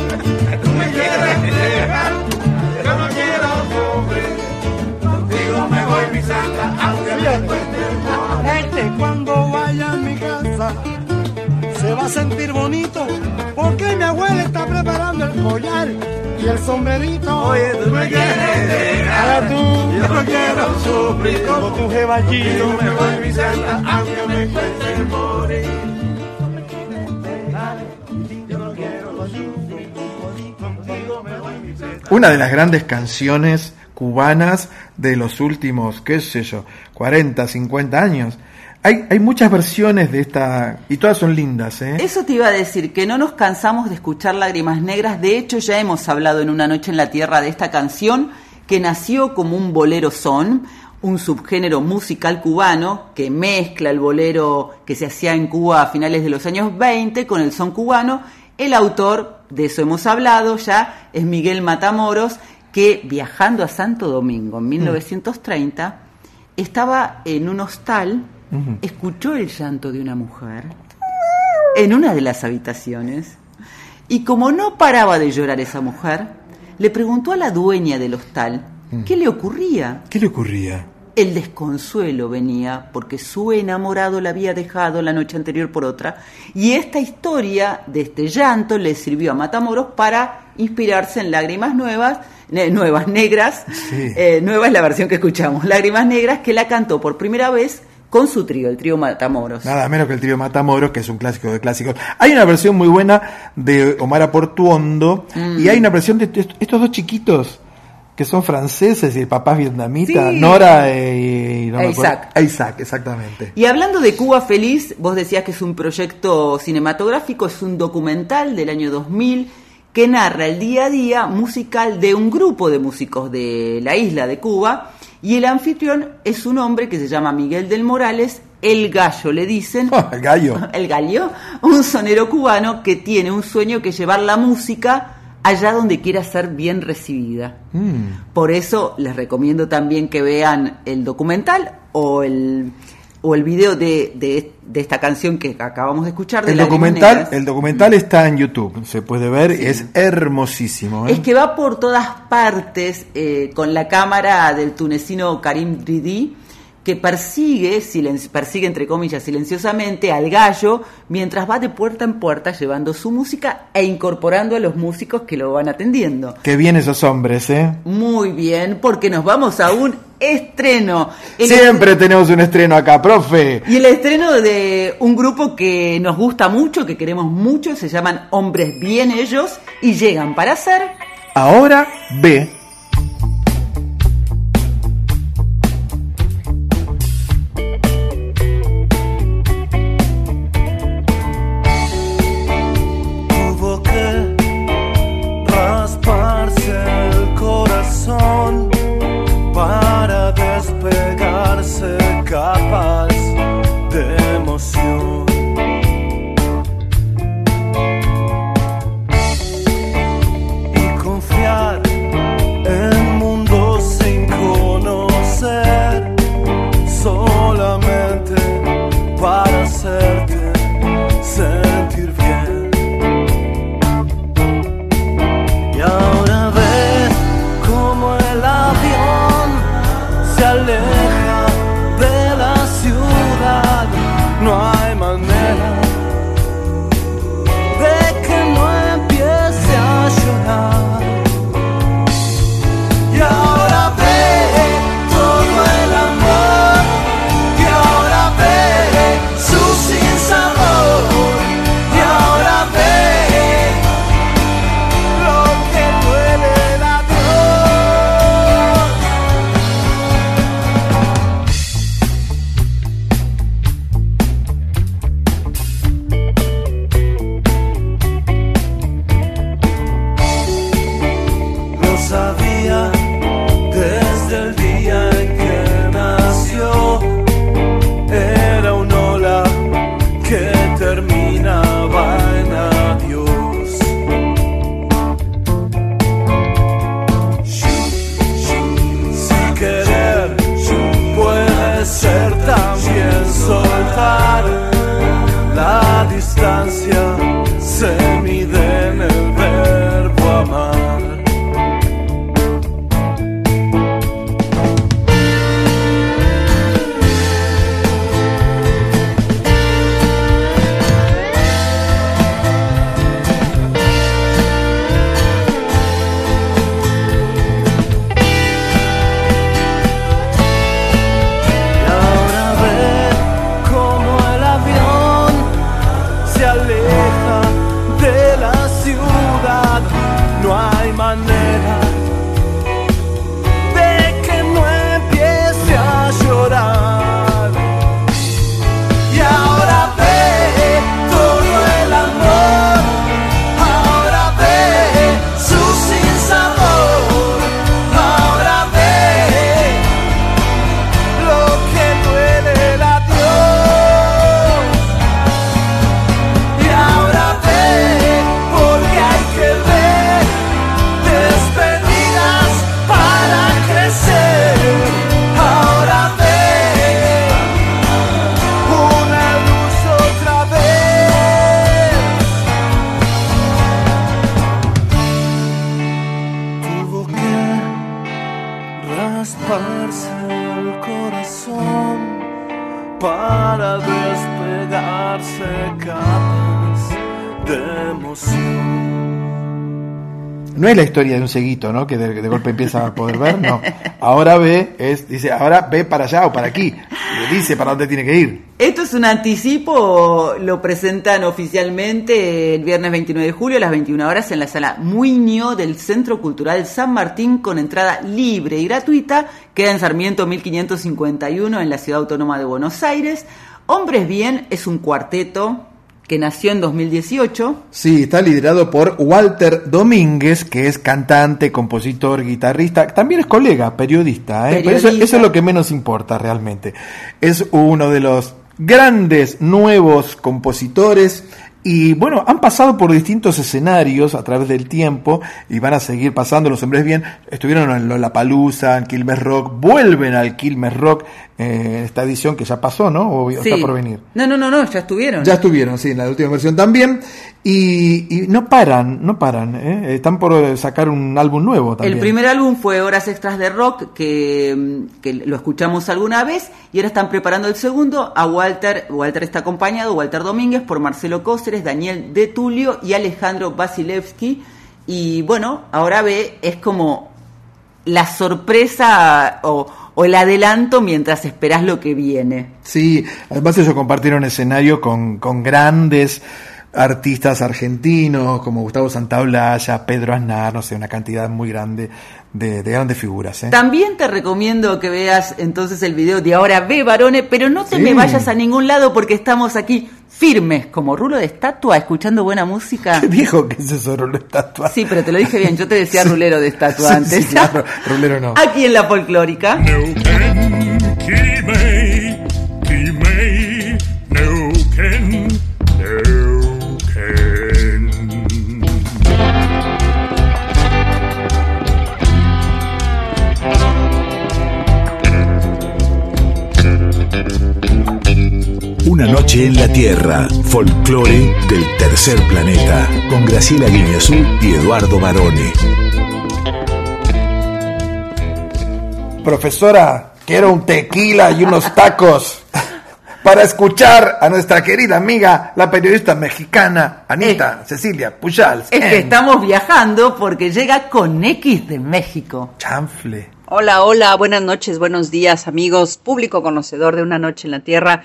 Speaker 12: que
Speaker 19: tú me quieres dejar. Yo no quiero pobre, contigo me voy mi santa, aunque me encuentre
Speaker 12: Este cuando vaya a mi casa se va a sentir bonito, porque mi abuela está preparando el collar y el sombrerito.
Speaker 19: Oye, tú me quieres dejar,
Speaker 12: tú,
Speaker 19: yo no quiero sufrir
Speaker 12: como tu jeballito.
Speaker 19: Contigo me voy mi santa, aunque me encuentre morir.
Speaker 1: Una de las grandes canciones cubanas de los últimos, qué sé yo, 40, 50 años. Hay, hay muchas versiones de esta, y todas son lindas, ¿eh?
Speaker 2: Eso te iba a decir, que no nos cansamos de escuchar Lágrimas Negras. De hecho, ya hemos hablado en Una Noche en la Tierra de esta canción que nació como un bolero son, un subgénero musical cubano que mezcla el bolero que se hacía en Cuba a finales de los años 20 con el son cubano. El autor, de eso hemos hablado ya, es Miguel Matamoros, que viajando a Santo Domingo en 1930 estaba en un hostal, escuchó el llanto de una mujer en una de las habitaciones y como no paraba de llorar esa mujer, le preguntó a la dueña del hostal
Speaker 1: Mm.
Speaker 2: qué le ocurría.
Speaker 1: ¿Qué le ocurría?
Speaker 2: El desconsuelo venía porque su enamorado la había dejado la noche anterior por otra y esta historia de este llanto le sirvió a Matamoros para inspirarse en Lágrimas Nuevas, ne- Nuevas Negras,
Speaker 1: Sí.
Speaker 2: eh, nueva es la versión que escuchamos, Lágrimas Negras, que la cantó por primera vez con su trío, el trío Matamoros.
Speaker 1: Nada menos que el trío Matamoros, que es un clásico de clásicos. Hay una versión muy buena de Omar Aportuondo
Speaker 2: Mm.
Speaker 1: y hay una versión de est- estos dos chiquitos que son franceses y el papá es vietnamita,
Speaker 2: Sí.
Speaker 1: Nora e, y no
Speaker 2: E Isaac.
Speaker 1: e Isaac, exactamente.
Speaker 2: Y hablando de Cuba Feliz, vos decías que es un proyecto cinematográfico, es un documental del año 2000 que narra el día a día musical de un grupo de músicos de la isla de Cuba y el anfitrión es un hombre que se llama Miguel del Morales, el gallo le dicen,
Speaker 1: el gallo.
Speaker 2: el gallo, un sonero cubano que tiene un sueño que llevar la música allá donde quiera ser bien recibida.
Speaker 1: Mm.
Speaker 2: Por eso les recomiendo también que vean el documental o el, o el video de, de, de esta canción que acabamos de escuchar. De
Speaker 1: El documental,
Speaker 2: Negras.
Speaker 1: el documental está en YouTube, se puede ver, es hermosísimo. ¿eh?
Speaker 2: Es que va por todas partes eh, con la cámara del tunecino Karim Ridi, que persigue, persigue entre comillas silenciosamente al gallo mientras va de puerta en puerta llevando su música e incorporando a los músicos que lo van atendiendo.
Speaker 1: Qué bien esos hombres, ¿eh?
Speaker 2: Muy bien, porque nos vamos a un estreno. El
Speaker 1: Siempre tenemos un estreno acá, profe.
Speaker 2: Y el estreno de un grupo que nos gusta mucho, que queremos mucho, se llaman Hombres Bien Ellos y llegan para hacer
Speaker 1: Ahora ve.
Speaker 16: distancia se
Speaker 1: la historia de un ceguito, ¿no? Que de, golpe empieza a poder ver, no. Ahora ve, dice, ahora ve para allá o para aquí. Le dice para dónde tiene que ir.
Speaker 2: Esto es un anticipo, lo presentan oficialmente el viernes 29 de julio a las 21 horas en la sala Muño del Centro Cultural San Martín con entrada libre y gratuita. Queda en Sarmiento 1551 en la Ciudad Autónoma de Buenos Aires. Hombres Bien es un cuarteto que nació en 2018.
Speaker 1: Sí, está liderado por Walter Domínguez, que es cantante, compositor, guitarrista, también es colega, periodista, ¿eh? Pero eso, es lo que menos importa realmente. Es uno de los grandes nuevos compositores y bueno, han pasado por distintos escenarios a través del tiempo y van a seguir pasando los hombres bien. Estuvieron en Lollapalooza, en Quilmes Rock, vuelven al Quilmes Rock eh, esta edición que ya pasó, ¿no? O
Speaker 2: Sí.
Speaker 1: está por venir.
Speaker 2: No, no, no, no, ya estuvieron.
Speaker 1: Ya estuvieron, sí, en la última versión también. Y, y no paran, no paran. ¿eh? Están por sacar un álbum nuevo también.
Speaker 2: El primer álbum fue Horas Extras de Rock, que, mm, que lo escuchamos alguna vez, y ahora están preparando el segundo. A Walter, Walter está acompañado, Walter Domínguez, por Marcelo Cóceres, Daniel De Tulio y Alejandro Basilevsky. Y bueno, ahora ve, es como la sorpresa o, o el adelanto mientras esperás lo que viene.
Speaker 1: Sí, además ellos compartieron escenario con, con grandes artistas argentinos como Gustavo Santaolalla, Pedro Aznar, no sé, una cantidad muy grande de, de grandes figuras. ¿eh?
Speaker 2: También te recomiendo que veas entonces el video de Ahora Ve Varone, pero no te
Speaker 1: Sí.
Speaker 2: me vayas a ningún lado porque estamos aquí firmes como rulo de estatua escuchando buena música.
Speaker 1: ¿Qué dijo que es eso, Rulo Estatua?
Speaker 2: Sí, pero te lo dije bien, yo te decía rulero de estatua
Speaker 1: Sí,
Speaker 2: antes.
Speaker 1: sí, claro, Rulero no.
Speaker 2: Aquí en la folclórica.
Speaker 13: Una noche en la Tierra, folclore del tercer planeta, con Graciela Guiñazú y Eduardo Barone.
Speaker 1: Profesora, quiero un tequila y unos tacos para escuchar a nuestra querida amiga, la periodista mexicana Anita Cecilia Pujals.
Speaker 2: Es que estamos viajando porque llega con X de México.
Speaker 1: Chanfle.
Speaker 20: Hola, hola, buenas noches, buenos días, amigos, público conocedor de Una Noche en la Tierra,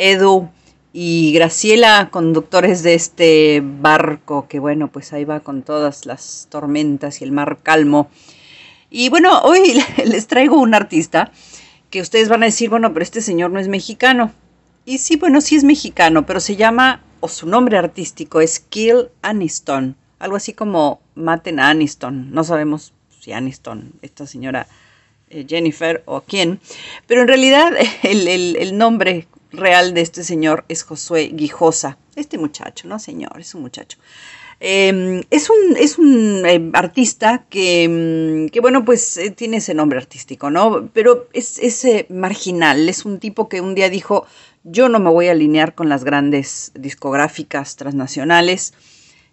Speaker 20: Edu y Graciela, conductores de este barco que, bueno, pues ahí va con todas las tormentas y el mar calmo. Y bueno, hoy les traigo un artista que ustedes van a decir, bueno, pero este señor no es mexicano. Y sí, bueno, sí es mexicano, pero se llama, o su nombre artístico es Kill Aniston, algo así como Maten a Aniston. No sabemos si Aniston, esta señora eh, Jennifer o quién, pero en realidad el, el- el nombre real de este señor es Josué Guijosa. Este muchacho, no señor, es un muchacho. Eh, es un, es un eh, artista que, mm, que, bueno, pues eh, tiene ese nombre artístico, ¿no? Pero es, es, eh, marginal, es un tipo que un día dijo, yo no me voy a alinear con las grandes discográficas transnacionales,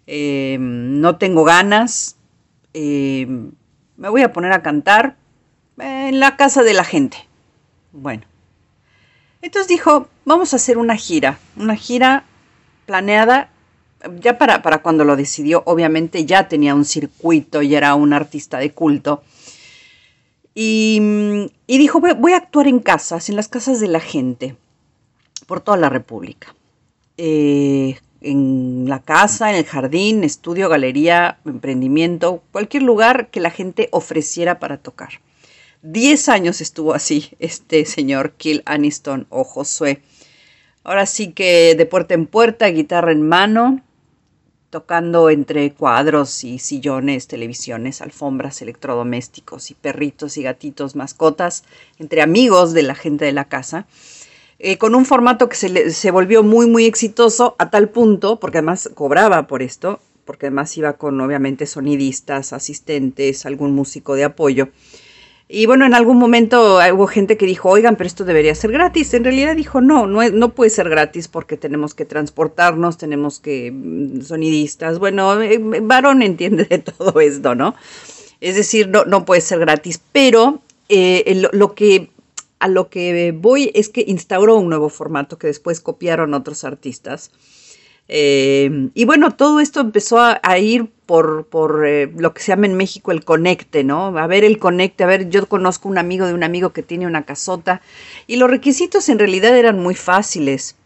Speaker 20: no tengo ganas, me voy a poner a cantar en la casa de la gente. Bueno, entonces dijo, vamos a hacer una gira, una gira planeada ya para, para cuando lo decidió, obviamente ya tenía un circuito y era un artista de culto. Y, y dijo, voy, voy a actuar en casas, en las casas de la gente, por toda la República. Eh, en la casa, en el jardín, estudio, galería, emprendimiento, cualquier lugar que la gente ofreciera para tocar. Diez años estuvo así este señor Kill Aniston o Josué. Ahora sí que de puerta en puerta, guitarra en mano, tocando entre cuadros y sillones, televisiones, alfombras, electrodomésticos y perritos y gatitos, mascotas, entre amigos de la gente de la casa, eh, con un formato que se, se volvió muy, muy exitoso a tal punto, porque además cobraba por esto, porque además iba con obviamente sonidistas, asistentes, algún músico de apoyo. Y bueno, en algún momento hubo gente que dijo, oigan, pero esto debería ser gratis. En realidad dijo, no, no, no puede ser gratis porque tenemos que transportarnos, tenemos que, mm, sonidistas. Bueno, eh, varón entiende de todo esto, ¿no? Es decir, no, no puede ser gratis, pero eh, lo, lo que a lo que voy es que instauró un nuevo formato que después copiaron otros artistas. Eh, y bueno, todo esto empezó a, ir por, por eh, lo que se llama en México el conecte, ¿no? A ver el conecte, a ver, yo conozco un amigo de un amigo que tiene una casota y los requisitos en realidad eran muy fáciles.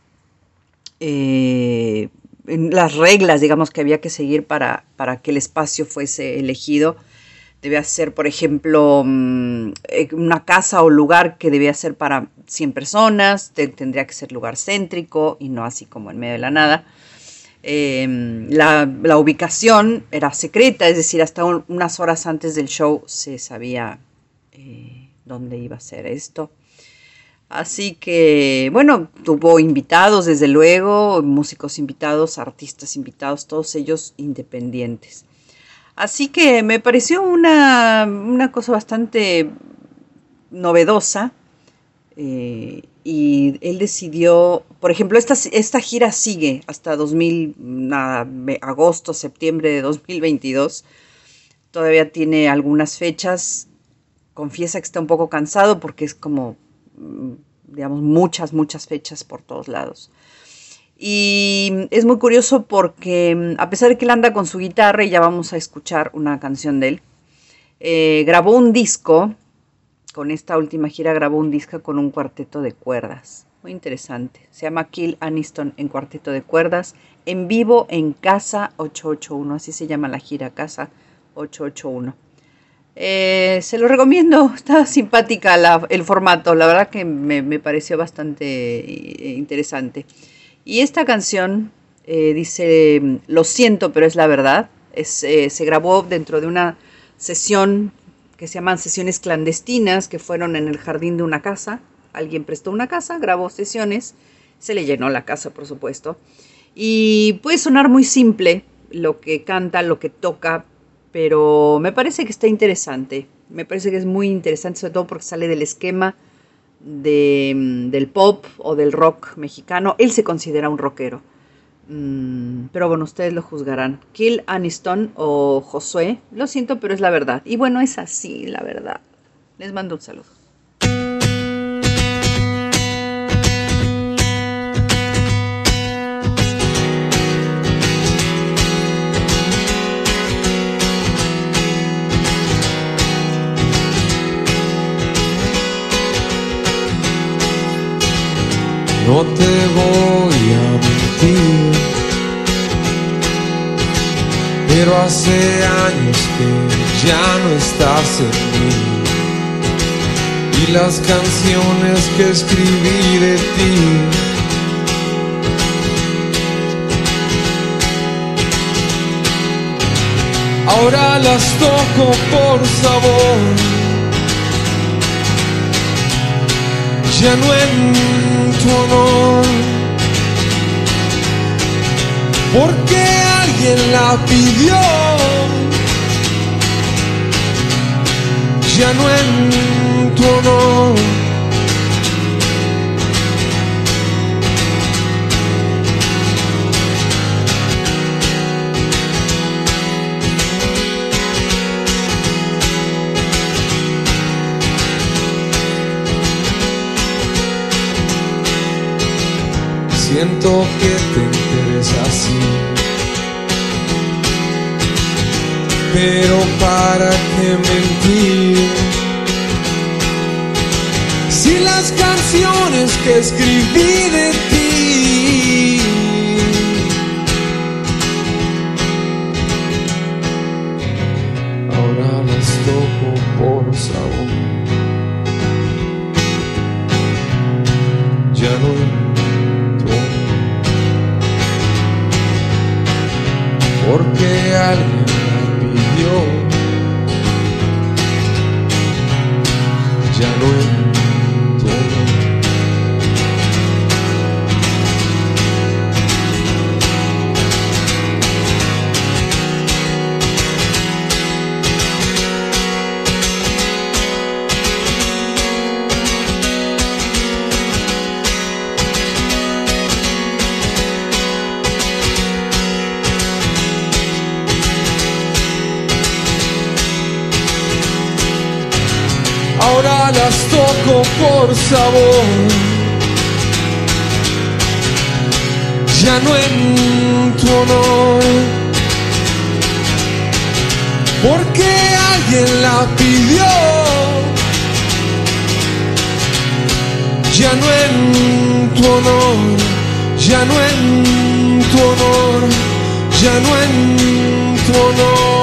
Speaker 20: Eh, las reglas, digamos, que había que seguir para, para que el espacio fuese elegido. Debía ser, por ejemplo, mm, eh, una casa o lugar que debía ser para 100 personas, te- tendría que ser lugar céntrico y no así como en medio de la nada. Eh, la, ubicación era secreta, es decir, hasta un- unas horas antes del show se sabía eh, dónde iba a ser esto. Así que, bueno, tuvo invitados, desde luego, músicos invitados, artistas invitados, todos ellos independientes. Así que me pareció una, una cosa bastante novedosa. eh, y él decidió, por ejemplo, esta, esta gira sigue hasta 2000, nada, me- agosto, septiembre de 2022. Todavía tiene algunas fechas. Confiesa que está un poco cansado porque es como, mm, digamos, muchas, muchas fechas por todos lados. Y es muy curioso porque mm, a pesar de que él anda con su guitarra y ya vamos a escuchar una canción de él, eh, grabó un disco, con esta última gira grabó un disco con un cuarteto de cuerdas. Muy interesante. Se llama Kill Aniston en cuarteto de cuerdas, en vivo en Casa 881, así se llama la gira Casa 881. Eh, se lo recomiendo, está simpática el formato, la verdad que me, pareció bastante eh, interesante. Y esta canción eh, dice, lo siento, pero es la verdad. Se grabó dentro de una sesión que se llaman sesiones clandestinas, que fueron en el jardín de una casa. Alguien prestó una casa, grabó sesiones, se le llenó la casa, por supuesto. Y puede sonar muy simple lo que canta, lo que toca, pero me parece que está interesante. Me parece que es muy interesante, sobre todo porque sale del esquema de, mm, del pop o del rock mexicano. Él se considera un rockero. Mm, pero bueno, ustedes lo juzgarán. Kill Aniston o Josué, lo siento, pero es la verdad. Y bueno, es así, la verdad. Les mando un saludo.
Speaker 21: No te voy a mentir, pero hace años que ya no estás en mí. Y las canciones que escribí de ti ahora las toco por sabor. Ya no en tu honor, porque alguien la pidió. Ya no en tu honor. Siento que te interesa así. Pero para qué mentir. Si las canciones que escribí de ti ahora las toco por sabor. Ya no porque alguien sabor. Ya no en tu honor, porque alguien la pidió. Ya no en tu honor, ya no en tu honor, ya no en tu honor.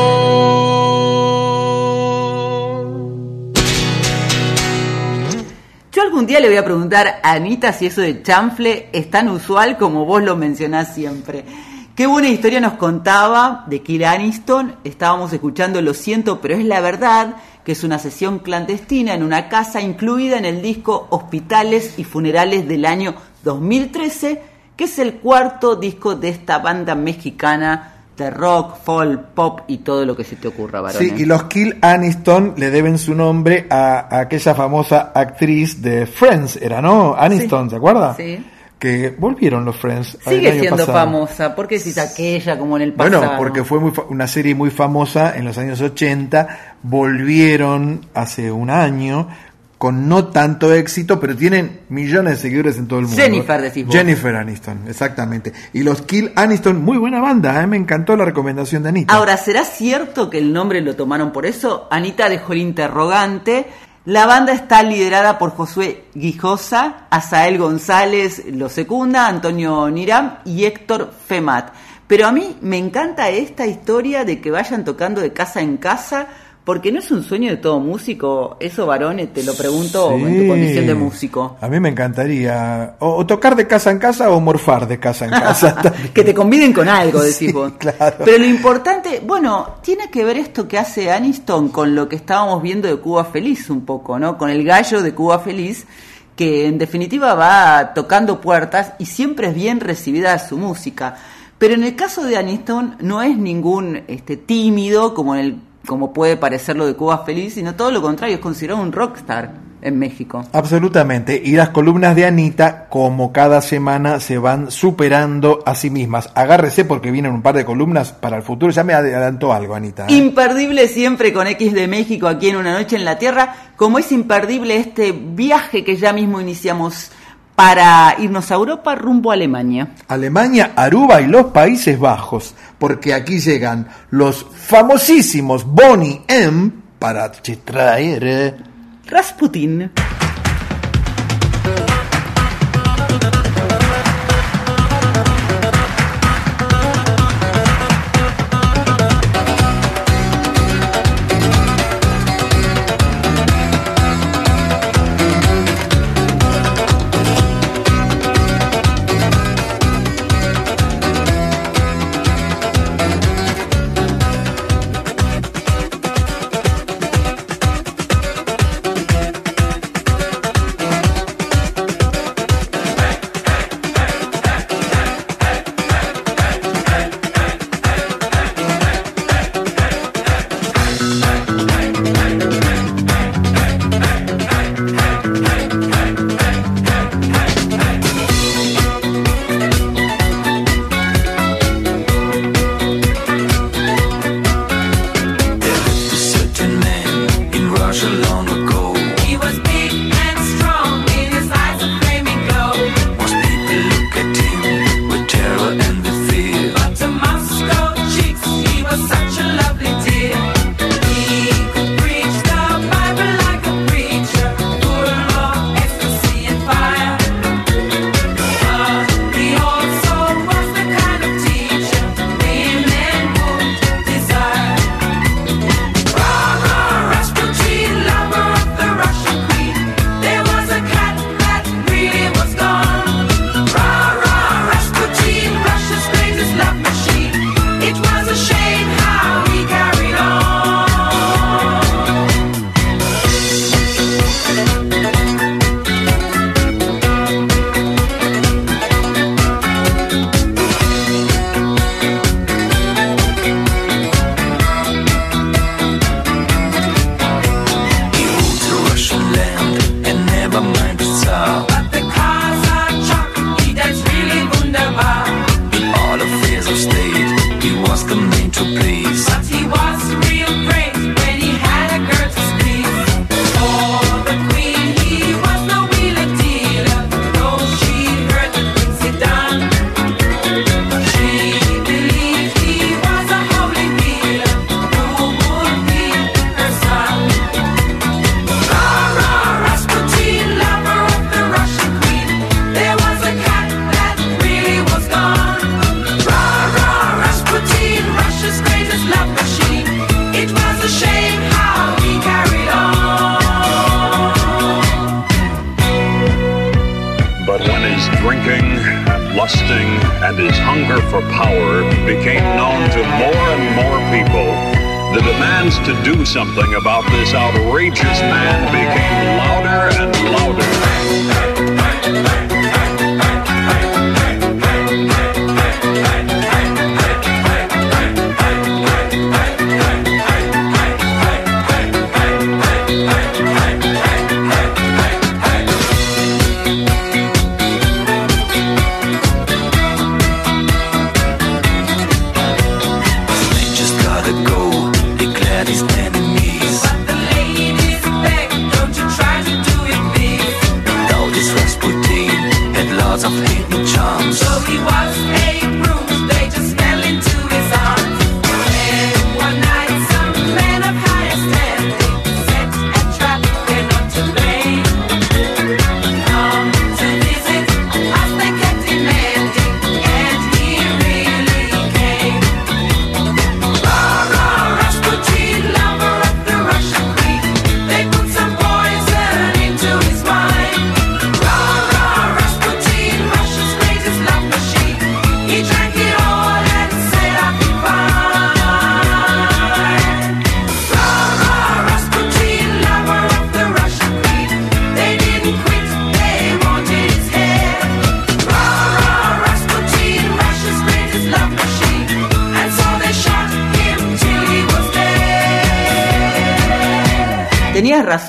Speaker 2: Le voy a preguntar a Anita si eso de chanfle es tan usual como vos lo mencionás siempre. Qué buena historia nos contaba de Kill Aniston. Estábamos escuchando Lo siento, pero es la verdad, que es una sesión clandestina en una casa incluida en el disco Hospitales y Funerales del año 2013, que es el cuarto disco de esta banda mexicana de rock, folk, pop y todo lo que se te ocurra, varones.
Speaker 1: Sí, y los Kill Aniston le deben su nombre a, a aquella famosa actriz de Friends, era, ¿no? Aniston, ¿se acuerda?
Speaker 2: Sí.
Speaker 1: Que volvieron los Friends.
Speaker 2: Sigue
Speaker 1: año
Speaker 2: siendo
Speaker 1: pasado.
Speaker 2: famosa. ¿Por qué decís aquella como en el pasado?
Speaker 1: Bueno, porque fue muy fa- una serie muy famosa en los años 80, volvieron hace un año con no tanto éxito, pero tienen millones de seguidores en todo el mundo.
Speaker 2: Jennifer, decís vos.
Speaker 1: Jennifer Aniston, exactamente. Y los Kill Aniston, muy buena banda, ¿eh? me encantó la recomendación de Anita.
Speaker 2: Ahora, ¿será cierto que el nombre lo tomaron por eso? Anita dejó el interrogante. La banda está liderada por Josué Guijosa, Asael González lo secunda, Antonio Niram y Héctor Femat. Pero a mí me encanta esta historia de que vayan tocando de casa en casa, porque no es un sueño de todo músico. Eso, varones, te lo pregunto en tu
Speaker 1: Sí.
Speaker 2: condición de músico.
Speaker 1: A mí me encantaría o, o tocar de casa en casa o morfar de casa en casa.
Speaker 2: que te conviden con algo, decís
Speaker 1: Sí,
Speaker 2: vos.
Speaker 1: claro.
Speaker 2: Pero lo importante, bueno, tiene que ver esto que hace Aniston con lo que estábamos viendo de Cuba Feliz un poco, ¿no? Con el gallo de Cuba Feliz, que en definitiva va tocando puertas y siempre es bien recibida su música. Pero en el caso de Aniston no es ningún este, tímido como en el como puede parecerlo de Cuba Feliz, sino todo lo contrario, es considerado un rockstar en México.
Speaker 1: Absolutamente. Y las columnas de Anita, como cada semana, se van superando a sí mismas. Agárrese porque vienen un par de columnas para el futuro. Ya me adelantó algo, Anita. ¿eh?
Speaker 2: Imperdible siempre con X de México aquí en Una Noche en la Tierra, como es imperdible este viaje que ya mismo iniciamos para irnos a Europa rumbo a Alemania.
Speaker 1: Alemania, Aruba y los Países Bajos, porque aquí llegan los famosísimos Bonnie M para traer eh,
Speaker 2: Rasputin.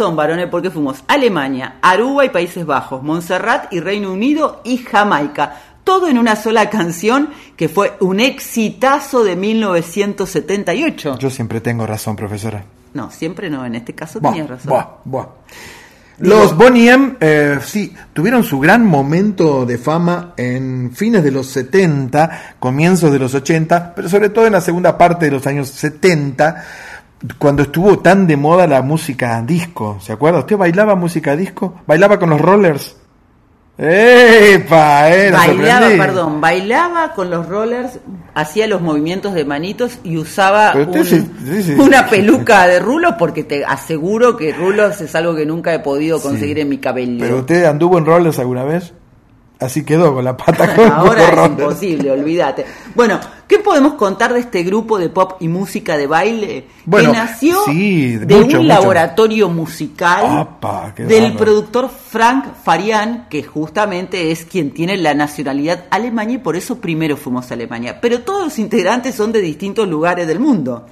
Speaker 2: Razón, varones, porque fuimos Alemania, Aruba y Países Bajos, Montserrat y Reino Unido y Jamaica. Todo en una sola canción que fue un exitazo de 1978.
Speaker 1: Yo siempre tengo razón, profesora.
Speaker 2: No, siempre no, en este caso
Speaker 1: Buah,
Speaker 2: tenías razón.
Speaker 1: buah, buah. Los Bonnie M, eh, sí, tuvieron su gran momento de fama en fines de los 70, comienzos de los 80, pero sobre todo en la segunda parte de los años 70, cuando estuvo tan de moda la música disco. ¿Se acuerda? ¿Usted bailaba música disco? ¿Bailaba con los rollers? ¡Epa! Eh,
Speaker 2: Bailaba, perdón, bailaba con los rollers, hacía los movimientos de manitos y usaba un-
Speaker 1: sí- sí, sí,
Speaker 2: una peluca de rulos porque te aseguro que rulos es algo que nunca he podido conseguir en mi cabello.
Speaker 1: ¿Pero usted anduvo en rollers alguna vez? Así quedó, con la pata con
Speaker 2: Ahora es imposible, olvídate. Bueno, ¿qué podemos contar de este grupo de pop y música de baile
Speaker 1: Bueno,
Speaker 2: que nació
Speaker 1: sí,
Speaker 2: de
Speaker 1: mucho,
Speaker 2: un
Speaker 1: mucho.
Speaker 2: laboratorio musical del productor Frank Farian, que justamente es quien tiene la nacionalidad alemana y por eso primero fuimos a Alemania. Pero todos los integrantes son de distintos lugares del mundo.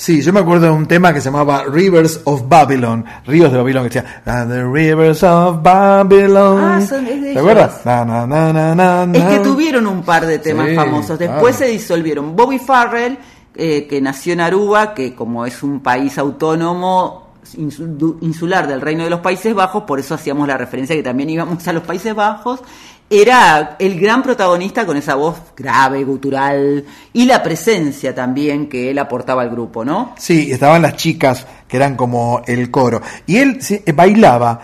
Speaker 1: Sí, yo me acuerdo de un tema que se llamaba Rivers of Babylon, Ríos de Babilón, que decía "Ah, The Rivers of Babylon.
Speaker 2: Ah, son- es de
Speaker 1: ¿Te
Speaker 2: ellos.
Speaker 1: acuerdas? Na, na, na, na, na,
Speaker 2: Es que tuvieron un par de temas
Speaker 1: Sí,
Speaker 2: famosos. Después
Speaker 1: claro.
Speaker 2: se disolvieron. Bobby Farrell, eh, que nació en Aruba, que como es un país autónomo insu- insular del Reino de los Países Bajos, por eso hacíamos la referencia que también íbamos a los Países Bajos, era el gran protagonista con esa voz grave, gutural y la presencia también que él aportaba al grupo, ¿no?
Speaker 1: Sí, estaban las chicas que eran como el coro. Y él sí, eh, bailaba.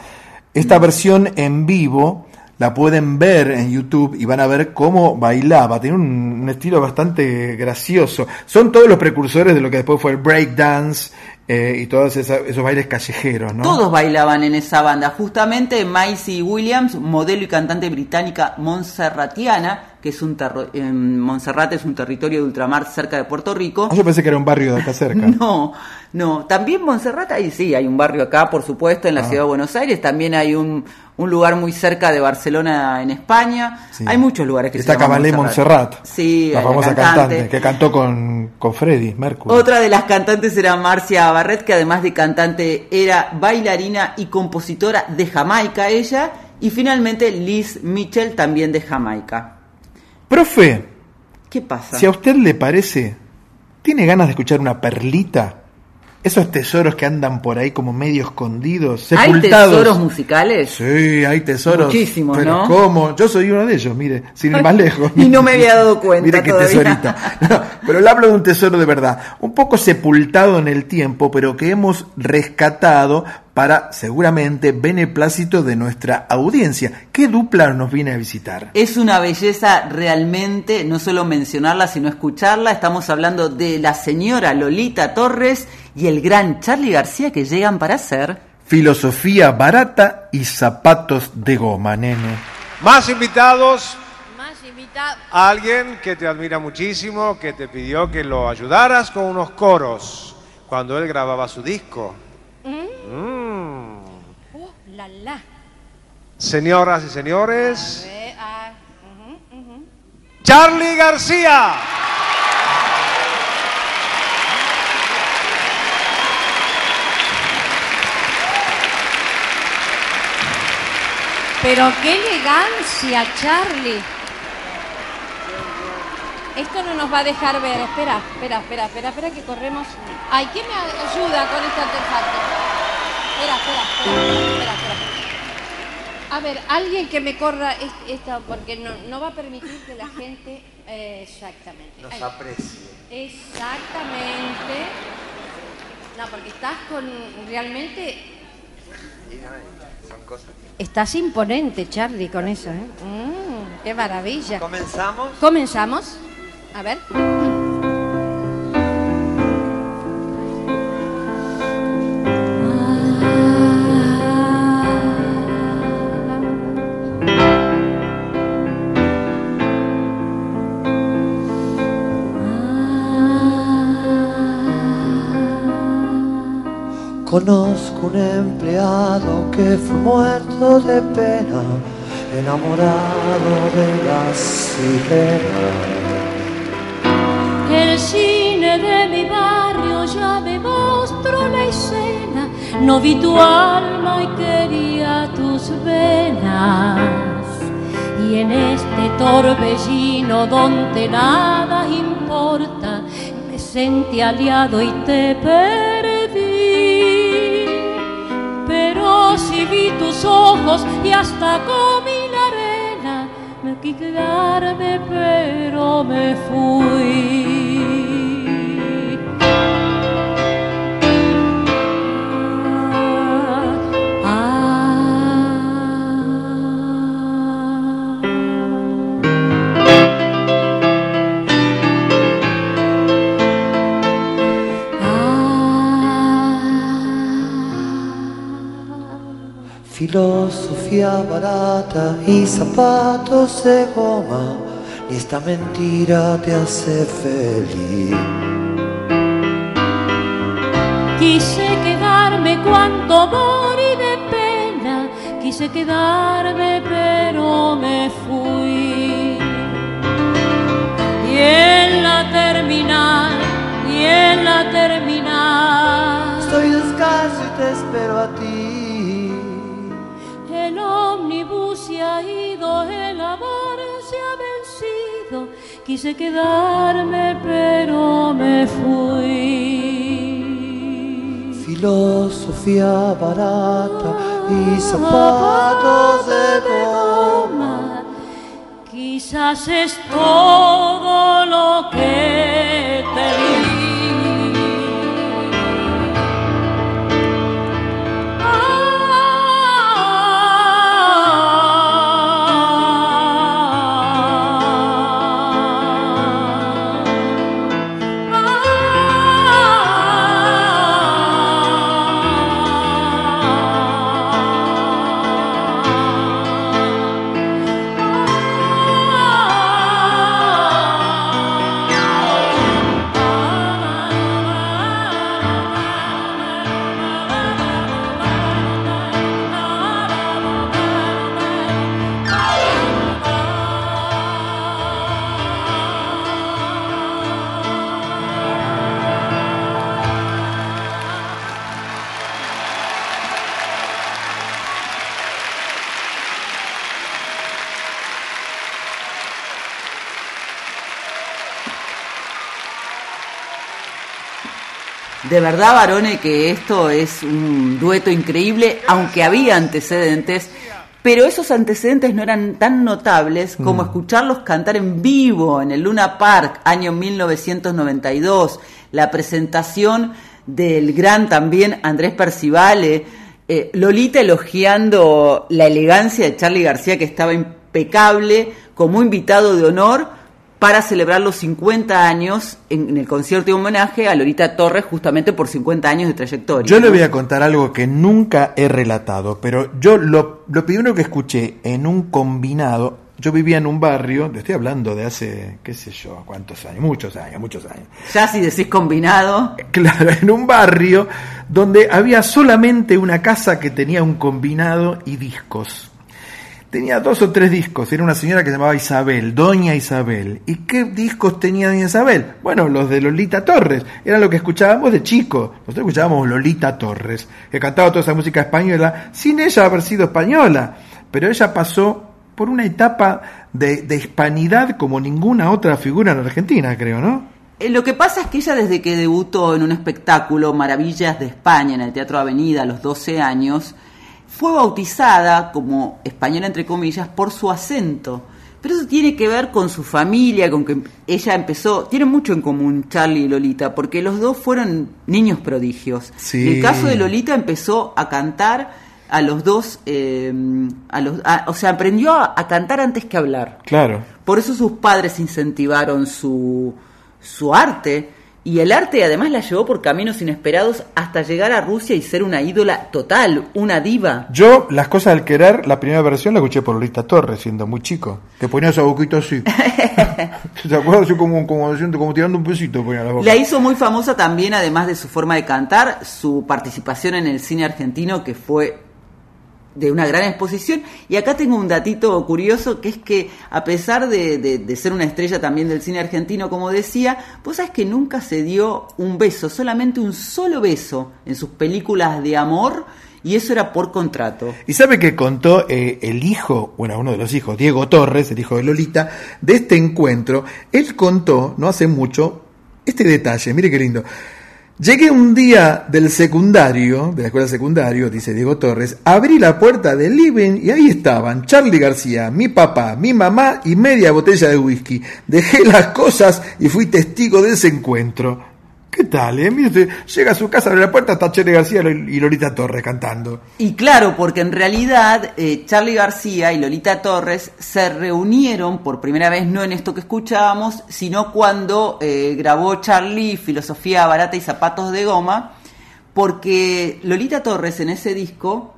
Speaker 1: Esta versión en vivo la pueden ver en YouTube y van a ver cómo bailaba. Tiene un, un estilo bastante gracioso. Son todos los precursores de lo que después fue el breakdance eh, y todos esos bailes callejeros, ¿no?
Speaker 2: Todos bailaban en esa banda. Justamente Maisie Williams, modelo y cantante británica monserratiana, que es un terro- en Montserrat es un territorio de ultramar cerca de Puerto Rico.
Speaker 1: Ah, yo pensé que era un barrio de acá cerca.
Speaker 2: No, no. También Montserrat, ahí sí, hay un barrio acá, por supuesto, en la
Speaker 1: Ah.
Speaker 2: ciudad de Buenos Aires. También hay un, un lugar muy cerca de Barcelona, en España.
Speaker 1: Sí.
Speaker 2: Hay muchos lugares que
Speaker 1: Está
Speaker 2: se
Speaker 1: Cabalé Montserrat,
Speaker 2: Sí,
Speaker 1: la
Speaker 2: la
Speaker 1: famosa
Speaker 2: cantante.
Speaker 1: cantante. que cantó con, con Freddy Mercury.
Speaker 2: Otra de las cantantes era Marcia Barrett, que además de cantante era bailarina y compositora de Jamaica ella, y finalmente Liz Mitchell también de Jamaica.
Speaker 1: Profe,
Speaker 2: ¿Qué pasa?
Speaker 1: si a usted le parece, ¿tiene ganas de escuchar una perlita? Esos tesoros que andan por ahí como medio escondidos,
Speaker 2: ¿Hay
Speaker 1: sepultados.
Speaker 2: tesoros musicales?
Speaker 1: Sí, hay tesoros.
Speaker 2: Muchísimos,
Speaker 1: pero
Speaker 2: ¿no?
Speaker 1: ¿cómo? Yo soy uno de ellos, mire, sin ir más lejos.
Speaker 2: Y no me había dado cuenta
Speaker 1: Mire qué
Speaker 2: todavía.
Speaker 1: tesorita. No, pero le hablo de un tesoro de verdad, un poco sepultado en el tiempo, pero que hemos rescatado para seguramente beneplácito de nuestra audiencia. ¿Qué dupla nos viene a visitar?
Speaker 2: Es una belleza realmente, no solo mencionarla, sino escucharla. Estamos hablando de la señora Lolita Torres y el gran Charlie García que llegan para hacer.
Speaker 1: Filosofía barata y zapatos de goma, nene.
Speaker 22: Más invitados.
Speaker 23: Más invitados.
Speaker 24: Alguien que te admira muchísimo, que te pidió que lo ayudaras con unos coros cuando él grababa su disco.
Speaker 25: ¿Mm?
Speaker 24: Mm.
Speaker 25: La la.
Speaker 24: Señoras y señores,
Speaker 25: ah.
Speaker 24: Charlie García.
Speaker 25: Pero qué elegancia, Charlie. Esto no nos va a dejar ver. Espera, espera, espera, espera, espera que corremos. Ay, ¿quién me ayuda con este artefacto? Espera, espera, espera. A ver, alguien que me corra es- esta, porque no, no va a permitir que la gente... eh, exactamente.
Speaker 1: Nos aprecie.
Speaker 25: Exactamente. No, porque estás con realmente
Speaker 1: Son cosas.
Speaker 25: Estás imponente, Charlie, con eso, ¿eh? Mm, ¡Qué maravilla!
Speaker 1: ¿Comenzamos?
Speaker 25: ¿Comenzamos? A ver.
Speaker 26: Conozco un empleado que fue muerto de pena, enamorado de las sirenas.
Speaker 27: El cine de mi barrio ya me mostró la escena. No vi tu alma y quería tus venas. Y en este torbellino donde nada importa, me sentí aliado y te perdí. Pero si vi tus ojos y hasta comí la arena, me quise quedarme, pero me fui.
Speaker 26: Filosofía barata y zapatos de goma, ni esta mentira te hace feliz.
Speaker 27: Quise quedarme cuando morí de pena, quise quedarme pero me fui. Y en la terminal, y en la terminal,
Speaker 26: Estoy descalzo y te espero
Speaker 27: quise quedarme pero me fui.
Speaker 26: Filosofía barata y zapatos de goma.
Speaker 27: Quizás es todo lo que
Speaker 2: De verdad, Barone, que esto es un dueto increíble, aunque había antecedentes, pero esos antecedentes no eran tan notables como
Speaker 1: Mm.
Speaker 2: escucharlos cantar en vivo en el Luna Park, año 1992, la presentación del gran también Andrés Percivale, eh, Lolita elogiando la elegancia de Charlie García, que estaba impecable, como invitado de honor para celebrar los 50 años en, en el concierto de homenaje a Lolita Torres, justamente por 50 años de trayectoria.
Speaker 1: Yo le voy a contar algo que nunca he relatado, pero yo lo, lo primero que escuché en un combinado, yo vivía en un barrio, te estoy hablando de hace, qué sé yo, cuántos años, muchos años, muchos años.
Speaker 2: Ya si decís combinado.
Speaker 1: Claro, en un barrio donde había solamente una casa que tenía un combinado y discos. Tenía dos o tres discos, era una señora que se llamaba Isabel, Doña Isabel. ¿Y qué discos tenía Doña Isabel? Bueno, los de Lolita Torres, era lo que escuchábamos de chico. Nosotros escuchábamos Lolita Torres, que cantaba toda esa música española, sin ella haber sido española. Pero ella pasó por una etapa de, de hispanidad como ninguna otra figura en Argentina, creo, ¿no?
Speaker 2: Eh, Lo que pasa es que ella desde que debutó en un espectáculo Maravillas de España en el Teatro Avenida a los 12 años, fue bautizada como española entre comillas por su acento. Pero eso tiene que ver con su familia, con que ella empezó, tienen mucho en común Charlie y Lolita, porque los dos fueron niños prodigios.
Speaker 1: Sí.
Speaker 2: En el caso de Lolita empezó a cantar a los dos, eh, a los, a- o sea, aprendió a, a cantar antes que hablar.
Speaker 1: Claro.
Speaker 2: Por eso sus padres incentivaron su, su arte. Y el arte además la llevó por caminos inesperados hasta llegar a Rusia y ser una ídola total, una diva.
Speaker 1: Yo, Las Cosas del Querer, la primera versión la escuché por Lolita Torres, siendo muy chico. Que ponía esa boquita así. ¿Te acuerdas? Así como, como, tirando un besito ponía la boca.
Speaker 2: La hizo muy famosa también, además de su forma de cantar, su participación en el cine argentino, que fue de una gran exposición. Y acá tengo un datito curioso, que es que a pesar de, de- de ser una estrella también del cine argentino, como decía, vos sabés que nunca se dio un beso, solamente un solo beso en sus películas de amor, y eso era por contrato.
Speaker 1: Y sabe que contó eh, el hijo, bueno, uno de los hijos, Diego Torres, el hijo de Lolita, de este encuentro. Él contó, no hace mucho, este detalle, mire qué lindo. Llegué un día del secundario, de la escuela secundario, dice Diego Torres, abrí la puerta del living y ahí estaban Charlie García, mi papá, mi mamá y media botella de whisky. Dejé las cosas y fui testigo de ese encuentro. ¿Qué tal? Eh? Mire llega a su casa, abre la puerta, está Charlie García y Lolita Torres cantando.
Speaker 2: Y claro, porque en realidad eh, Charlie García y Lolita Torres se reunieron por primera vez, no en esto que escuchábamos, sino cuando eh, grabó Charlie Filosofía Barata y Zapatos de Goma, porque Lolita Torres en ese disco,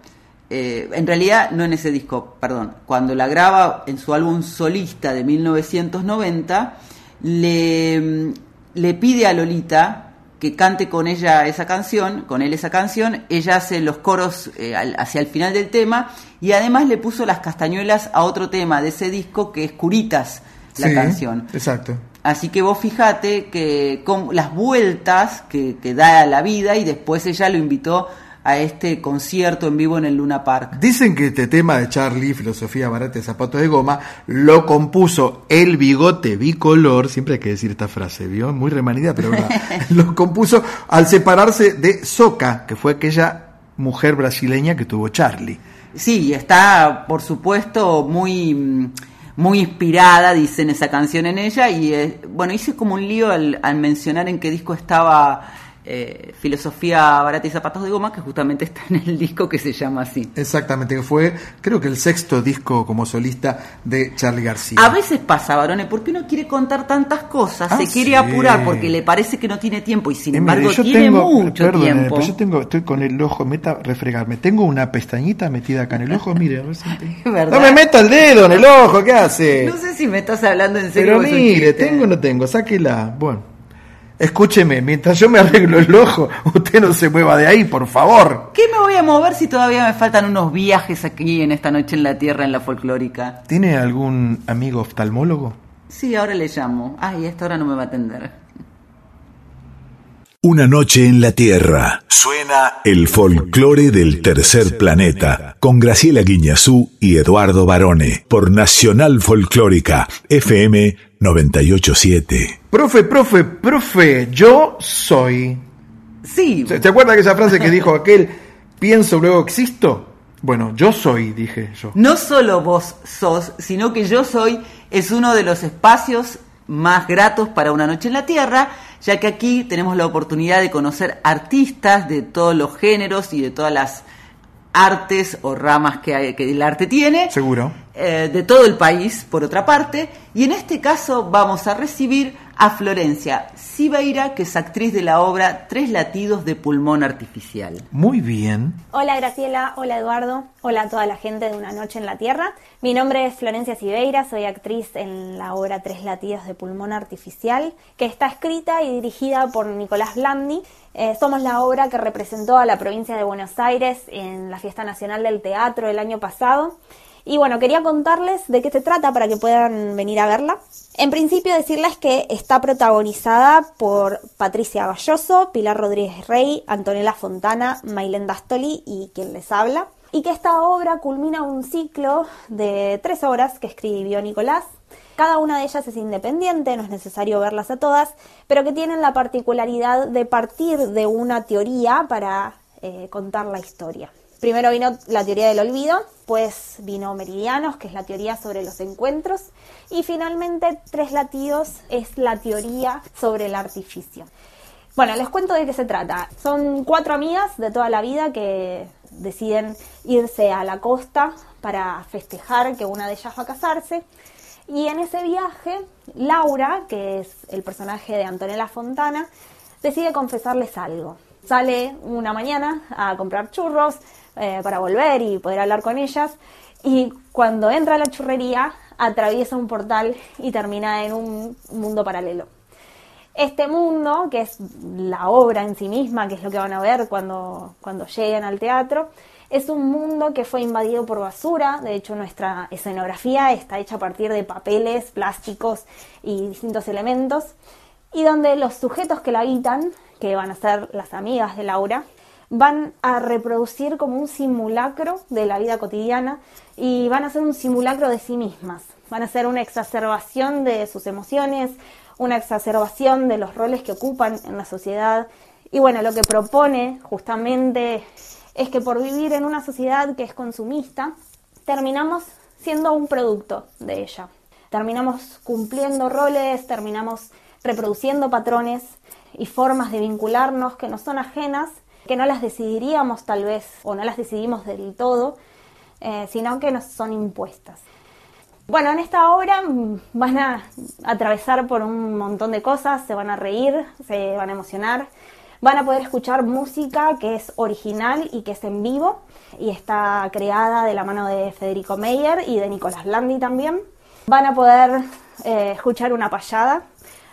Speaker 2: eh, en realidad no en ese disco, perdón, cuando la graba en su álbum solista de 1990, le, le pide a Lolita que cante con ella esa canción, con él esa canción, ella hace los coros eh, al- hacia el final del tema y además le puso las castañuelas a otro tema de ese disco que es Curitas, la
Speaker 1: Sí,
Speaker 2: canción.
Speaker 1: Exacto.
Speaker 2: Así que vos fijate que con las vueltas que, que da la vida y después ella lo invitó a este concierto en vivo en el Luna Park.
Speaker 1: Dicen que este tema de Charlie, Filosofía Barata y Zapatos de Goma, lo compuso el bigote bicolor, siempre hay que decir esta frase, ¿vio? Muy remanida, pero verdad. lo compuso al separarse de Soca, que fue aquella mujer brasileña que tuvo Charlie.
Speaker 2: Sí, está por supuesto muy mm, muy inspirada, dicen esa canción en ella y eh, bueno, hice como un lío al, al mencionar en qué disco estaba eh, Filosofía Barata y Zapatos de Goma, que justamente está en el disco que se llama así.
Speaker 1: Exactamente, que fue creo que el sexto disco como solista de Charlie García.
Speaker 2: A veces pasa, varones, porque uno quiere contar tantas cosas,
Speaker 1: Ah,
Speaker 2: se quiere
Speaker 1: sí.
Speaker 2: apurar porque le parece que no tiene tiempo y sin
Speaker 1: Eh, mire,
Speaker 2: embargo
Speaker 1: yo
Speaker 2: tiene
Speaker 1: tengo,
Speaker 2: mucho
Speaker 1: perdone,
Speaker 2: tiempo.
Speaker 1: pero yo tengo, estoy con el ojo, meta refregarme. Tengo una pestañita metida acá en el ojo, mire, a ver si-
Speaker 2: ¿Verdad?
Speaker 1: No me meta el dedo en el ojo, ¿qué hace?
Speaker 2: No sé si me estás hablando en serio.
Speaker 1: Pero mire, tengo o no tengo, sáquela. Bueno, escúcheme, mientras yo me arreglo el ojo, usted no se mueva de ahí, por favor.
Speaker 2: ¿Qué me voy a mover si todavía me faltan unos viajes aquí en esta noche en la Tierra, en la folclórica?
Speaker 1: ¿Tiene algún amigo oftalmólogo?
Speaker 2: Sí, ahora le llamo. Ay, esta hora no me va a atender.
Speaker 13: Una noche en la Tierra. Suena el folclore del tercer planeta con Graciela Guiñazú y Eduardo Barone por Nacional Folclórica FM 987.
Speaker 1: Profe, profe, profe, yo soy.
Speaker 2: Sí.
Speaker 1: ¿Se, acuerda de esa frase que dijo aquel, pienso, luego existo? Bueno, yo soy, dije yo.
Speaker 2: No solo vos sos, sino que yo soy es uno de los espacios más gratos para una noche en la Tierra, ya que aquí tenemos la oportunidad de conocer artistas de todos los géneros y de todas las artes o ramas que, hay- que el arte tiene.
Speaker 1: Seguro.
Speaker 2: eh, de todo el país, por otra parte, y en este caso vamos a recibir a Florencia Sibeira, que es actriz de la obra Tres latidos de pulmón artificial.
Speaker 1: Muy bien.
Speaker 28: Hola Graciela, hola Eduardo, hola a toda la gente de Una Noche en la Tierra. Mi nombre es Florencia Sibeira, soy actriz en la obra Tres latidos de pulmón artificial, que está escrita y dirigida por Nicolás Blandi. Eh, somos la obra que representó a la provincia de Buenos Aires en la Fiesta Nacional del Teatro el año pasado. Y bueno, quería contarles de qué se trata para que puedan venir a verla. En principio decirles que está protagonizada por Patricia Galloso, Pilar Rodríguez Rey, Antonella Fontana, Mailén Dastoli y quien les habla. Y que esta obra culmina un ciclo de tres obras que escribió Nicolás. Cada una de ellas es independiente, no es necesario verlas a todas, pero que tienen la particularidad de partir de una teoría para eh, contar la historia. Primero vino la teoría del olvido, pues vino Meridianos, que es la teoría sobre los encuentros, y finalmente Tres latidos es la teoría sobre el artificio. Bueno, les cuento de qué se trata. Son cuatro amigas de toda la vida que deciden irse a la costa para festejar que una de ellas va a casarse. Y en ese viaje, Laura, que es el personaje de Antonella Fontana, decide confesarles algo. Sale una mañana a comprar churros, eh, para volver y poder hablar con ellas. Y cuando entra a la churrería, atraviesa un portal y termina en un mundo paralelo. Este mundo, que es la obra en sí misma, que es lo que van a ver cuando, cuando lleguen al teatro, es un mundo que fue invadido por basura. De hecho, nuestra escenografía está hecha a partir de papeles, plásticos y distintos elementos. Y donde los sujetos que la habitan, que van a ser las amigas de Laura, van a reproducir como un simulacro de la vida cotidiana y van a ser un simulacro de sí mismas. Van a ser una exacerbación de sus emociones, una exacerbación de los roles que ocupan en la sociedad. Y bueno, lo que propone justamente es que por vivir en una sociedad que es consumista, terminamos siendo un producto de ella. Terminamos cumpliendo roles, terminamos reproduciendo patrones y formas de vincularnos que nos son ajenas que no las decidiríamos tal vez o no las decidimos del todo, eh, sino que nos son impuestas. Bueno, en esta obra van a atravesar por un montón de cosas, se van a reír, se van a emocionar, van a poder escuchar música que es original y que es en vivo y está creada de la mano de Federico Meyer y de Nicolás Landi también. Van a poder eh, escuchar una payada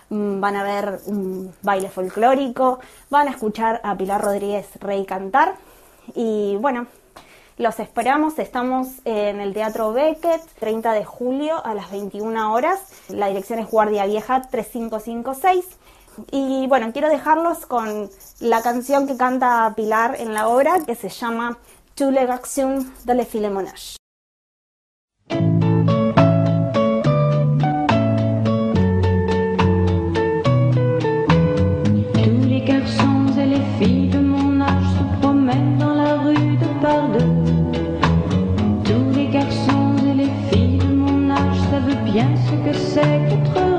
Speaker 28: van a ver un baile folclórico, van a escuchar a Pilar Rodríguez Rey cantar. Y bueno, los esperamos, estamos en el Teatro Beckett, 30 de julio a las 21 horas, la dirección es Guardia Vieja 3556 y bueno, quiero dejarlos con la canción que canta Pilar en la obra que se llama Tu l'égation de le Philemonage.
Speaker 22: Tous les garçons et les filles de mon âge savent bien ce que c'est qu'être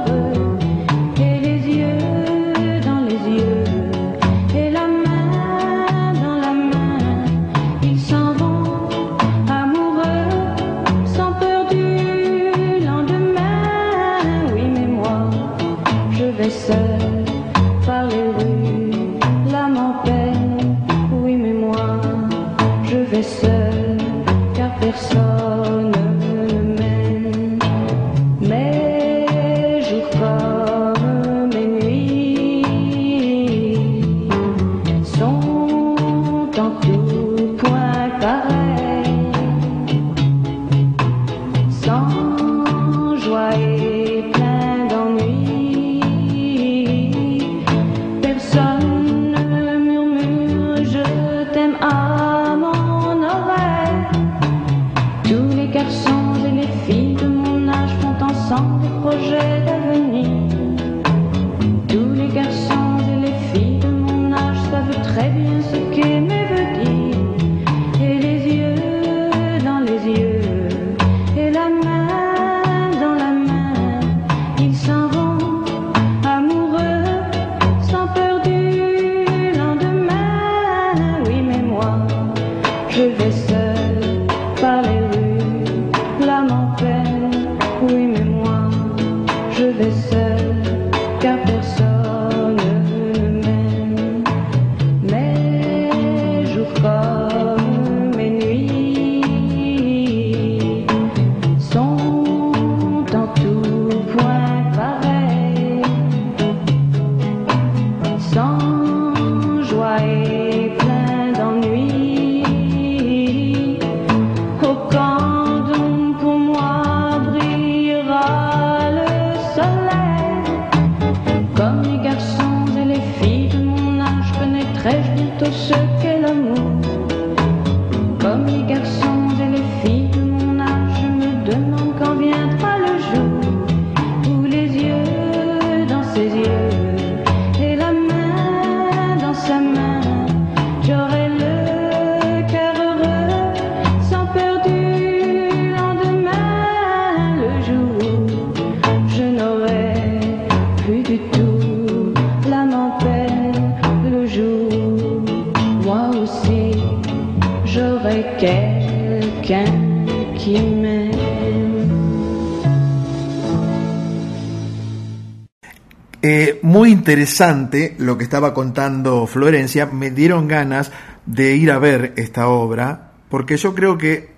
Speaker 1: interesante lo que estaba contando Florencia. Me dieron ganas de ir a ver esta obra, porque yo creo que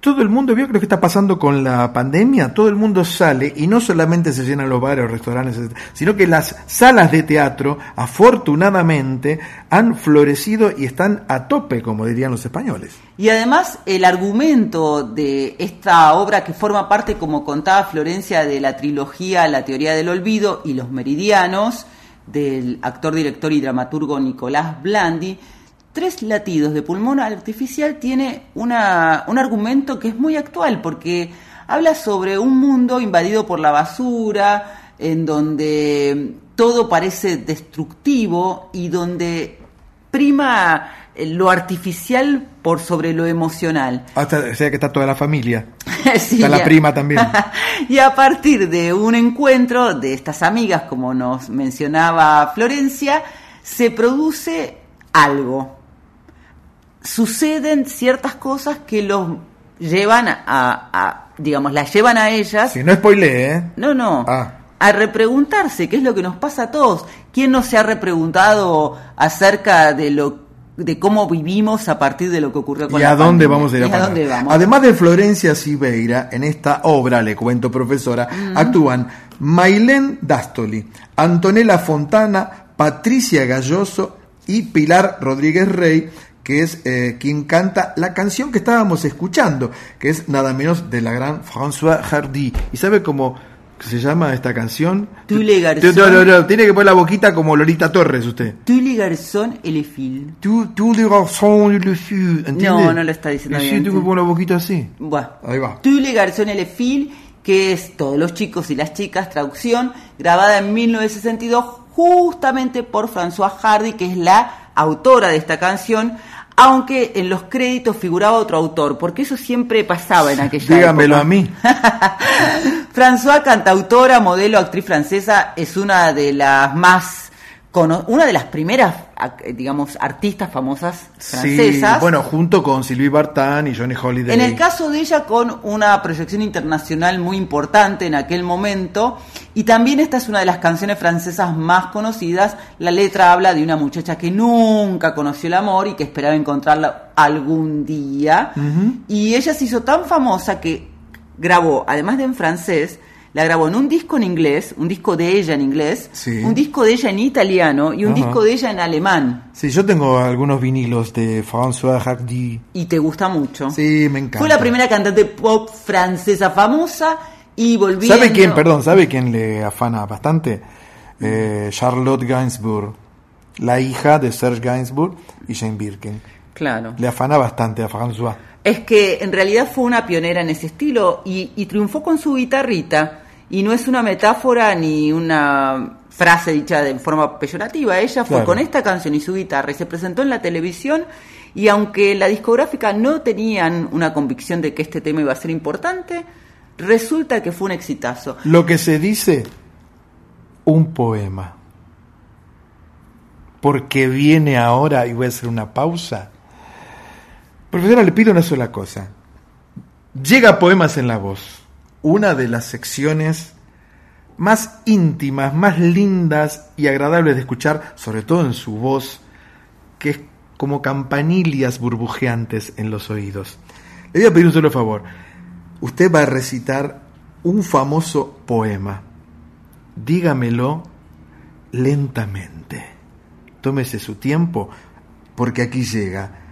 Speaker 1: todo el mundo, vio lo que está pasando con la pandemia, todo el mundo sale y no solamente se llenan los bares restaurantes, sino que las salas de teatro, afortunadamente, han florecido y están a tope, como dirían los españoles.
Speaker 2: Y además el argumento de esta obra que forma parte, como contaba Florencia, de la trilogía La teoría del olvido y Los meridianos, del actor, director y dramaturgo Nicolás Blandi, Tres latidos de pulmón artificial tiene una, un argumento que es muy actual porque habla sobre un mundo invadido por la basura, en donde todo parece destructivo y donde prima eh, lo artificial por sobre lo emocional.
Speaker 1: Hasta, o sea que está toda la familia.
Speaker 2: Sí,
Speaker 1: está la prima también.
Speaker 2: y a partir de un encuentro de estas amigas, como nos mencionaba Florencia, se produce algo. Suceden ciertas cosas que los llevan a, a- digamos, las llevan a ellas.
Speaker 1: Si no spoilee, ¿eh?
Speaker 2: No, no.
Speaker 1: Ah.
Speaker 2: A repreguntarse, qué es lo que nos pasa a todos. ¿Quién no se ha repreguntado acerca de lo de cómo vivimos a partir de lo que ocurrió con
Speaker 1: ¿Y
Speaker 2: la
Speaker 1: a dónde
Speaker 2: pandemia?
Speaker 1: vamos a ir a
Speaker 2: dónde vamos?
Speaker 1: Además de Florencia Sibeira, en esta obra, le cuento profesora, actúan Mailén Dastoli, Antonella Fontana, Patricia Galloso y Pilar Rodríguez Rey, que es eh, quien canta la canción que estábamos escuchando, que es nada menos de la gran François Hardy. ¿Y sabe cómo se llama esta canción?
Speaker 2: Tous les garçons.
Speaker 1: No, no, no, tiene que poner la boquita como Lolita Torres usted.
Speaker 2: Tous
Speaker 1: tous les garçons et les filles, ¿entiende?
Speaker 2: No, no lo está diciendo
Speaker 1: Y sí,
Speaker 2: bien.
Speaker 1: tengo que poner la boquita así.
Speaker 2: Bueno.
Speaker 1: Ahí va.
Speaker 2: Garçons et les filles, que es Todos los chicos y las chicas, traducción, grabada en 1962 justamente por François Hardy, que es la autora de esta canción, aunque en los créditos figuraba otro autor, porque eso siempre pasaba en aquella
Speaker 1: Dígamelo
Speaker 2: época.
Speaker 1: a mí.
Speaker 2: François, cantautora, modelo, actriz francesa, es una de las más una de las primeras, digamos, artistas famosas francesas.
Speaker 1: Sí, bueno, junto con Sylvie Vartan y Johnny Holiday.
Speaker 2: En el caso de ella con una proyección internacional muy importante en aquel momento y también esta es una de las canciones francesas más conocidas. La letra habla de una muchacha que nunca conoció el amor y que esperaba encontrarla algún día. Y ella se hizo tan famosa que grabó, además de en francés, la grabó en un disco en inglés, un disco de ella en inglés,
Speaker 1: Sí.
Speaker 2: un disco de ella en italiano y un
Speaker 1: Ajá.
Speaker 2: disco de ella en alemán.
Speaker 1: Sí, yo tengo algunos vinilos de François Hardy.
Speaker 2: Y te gusta mucho.
Speaker 1: Sí, me encanta.
Speaker 2: Fue la primera cantante pop francesa famosa y volviendo...
Speaker 1: ¿Sabe quién, perdón, sabe quién le afana bastante? Eh, Charlotte Gainsbourg, la hija de Serge Gainsbourg y Jane Birkin.
Speaker 2: Claro.
Speaker 1: Le afana bastante a François.
Speaker 2: Es que en realidad fue una pionera en ese estilo y, y triunfó con su guitarrita. Y no es una metáfora ni una frase dicha de forma peyorativa. Ella fue
Speaker 1: Claro.
Speaker 2: con esta canción y su guitarra y se presentó en la televisión. Y aunque la discográfica no tenían una convicción de que este tema iba a ser importante, resulta que fue un exitazo.
Speaker 1: Lo que se dice, un poema. Porque viene ahora, y voy a hacer una pausa. Profesora, le pido una sola cosa. Llega Poemas en la Voz, una de las secciones más íntimas, más lindas y agradables de escuchar, sobre todo en su voz, que es como campanillas burbujeantes en los oídos. Le voy a pedir un solo favor. Usted va a recitar un famoso poema. Dígamelo lentamente. Tómese su tiempo, porque aquí llega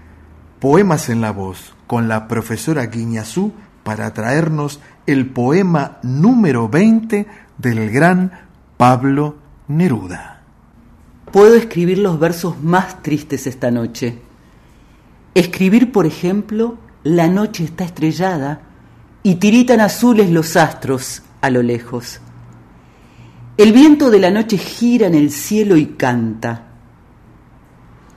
Speaker 1: Poemas en la voz con la profesora Guiñazú para traernos el poema número 20 del gran Pablo Neruda.
Speaker 2: Puedo escribir los versos más tristes esta noche. Escribir, por ejemplo, La noche está estrellada y tiritan azules los astros a lo lejos. El viento de la noche gira en el cielo y canta.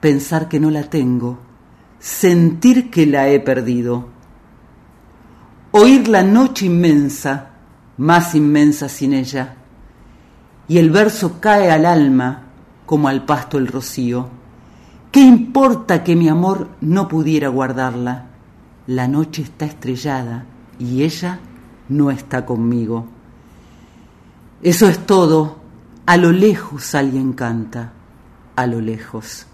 Speaker 2: pensar que no la tengo, sentir que la he perdido, oír la noche inmensa, más inmensa sin ella, y el verso cae al alma como al pasto el rocío. ¿Qué importa que mi amor no pudiera guardarla? La noche está estrellada y ella no está conmigo. Eso es todo. A lo lejos alguien canta, a lo lejos.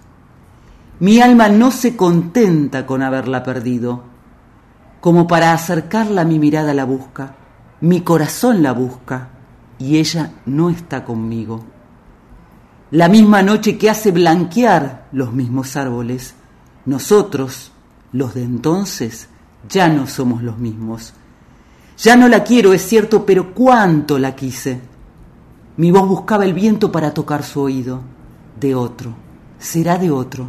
Speaker 2: Mi alma no se contenta con haberla perdido. Como para acercarla mi mirada la busca, mi corazón la busca y ella no está conmigo. La misma noche que hace blanquear los mismos árboles, nosotros, los de entonces, ya no somos los mismos. Ya no la quiero, es cierto, pero cuánto la quise. Mi voz buscaba el viento para tocar su oído. De otro, será de otro,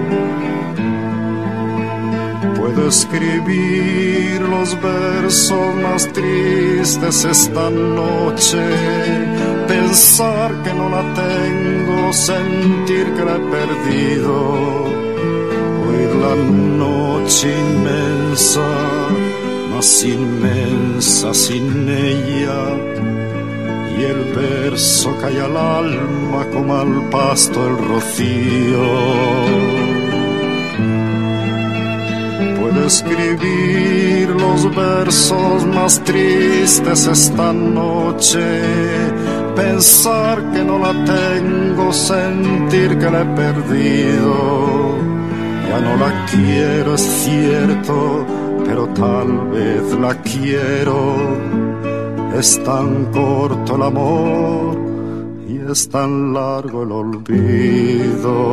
Speaker 29: Puedo escribir los versos más tristes esta noche, pensar que no la tengo, sentir que la he perdido, oír la noche inmensa, más inmensa sin ella, y el verso cae al alma como al pasto el rocío. Escribir los versos más tristes esta noche, pensar que no la tengo, sentir que la he perdido. Ya no la quiero, es cierto, pero tal vez la quiero. Es tan corto el amor y es tan largo el olvido.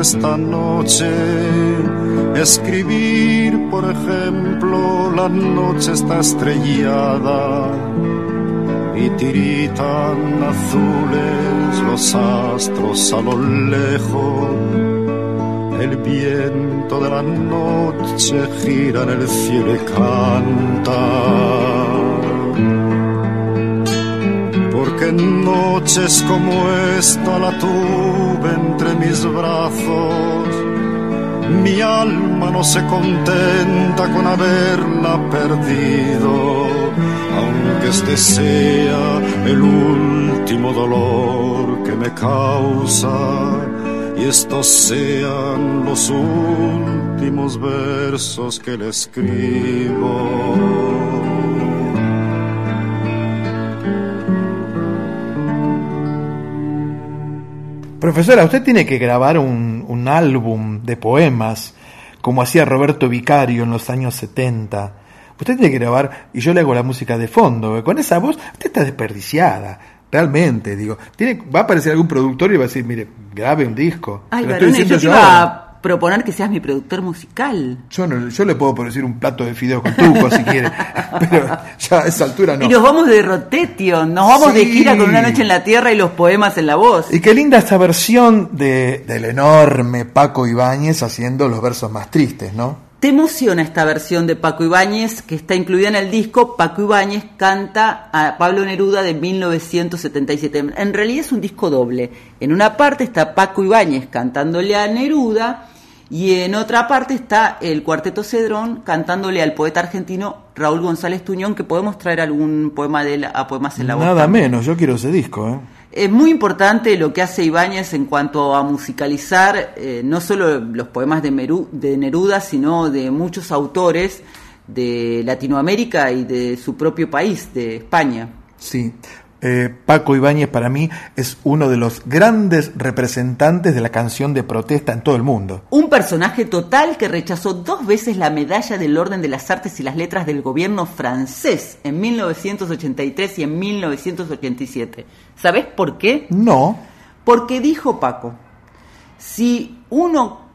Speaker 29: Esta noche. Escribir, por ejemplo, la noche está estrellada y tiritan azules los astros a lo lejos. El viento de la noche gira en el cielo y canta. Porque en noches como esta la tuve mis brazos. Mi alma no se contenta con haberla perdido, aunque este sea el último dolor que me causa. y estos sean los últimos versos que le escribo.
Speaker 1: Profesora, usted tiene que grabar un, un álbum de poemas, como hacía Roberto Vicario en los años 70. Usted tiene que grabar, y yo le hago la música de fondo. Con esa voz, usted está desperdiciada. Realmente, digo. Tiene, va a aparecer algún productor y va a decir, mire, grabe un disco.
Speaker 2: Ay, yo te iba a proponer que seas mi productor musical.
Speaker 1: Yo, no- yo le puedo producir un plato de fideos con tuco si quiere, pero ya a esa altura no.
Speaker 2: Y nos vamos de rotetio, nos vamos de gira con una noche en la tierra y los poemas en la voz.
Speaker 1: Y qué linda esta versión de, del enorme Paco Ibáñez haciendo los versos más tristes, ¿no?
Speaker 2: ¿Te emociona esta versión de Paco Ibáñez que está incluida en el disco? Paco Ibáñez canta a Pablo Neruda de 1977. En realidad es un disco doble. En una parte está Paco Ibáñez cantándole a Neruda y en otra parte está el Cuarteto Cedrón cantándole al poeta argentino Raúl González Tuñón, que podemos traer algún poema de él a Poemas en la Voz.
Speaker 1: Nada
Speaker 2: también.
Speaker 1: menos, yo quiero ese disco, ¿eh?
Speaker 2: Es muy importante lo que hace Ibáñez en cuanto a musicalizar eh, no solo los poemas de, Meru- de Neruda, sino de muchos autores de Latinoamérica y de su propio país, de España.
Speaker 1: Sí. Eh, Paco Ibáñez para mí es uno de los grandes representantes de la canción de protesta en todo el mundo.
Speaker 2: Un personaje total que rechazó dos veces la medalla del Orden de las Artes y las Letras del gobierno francés en 1983 y en 1987. ¿Sabes por qué?
Speaker 1: No.
Speaker 2: Porque dijo Paco, si uno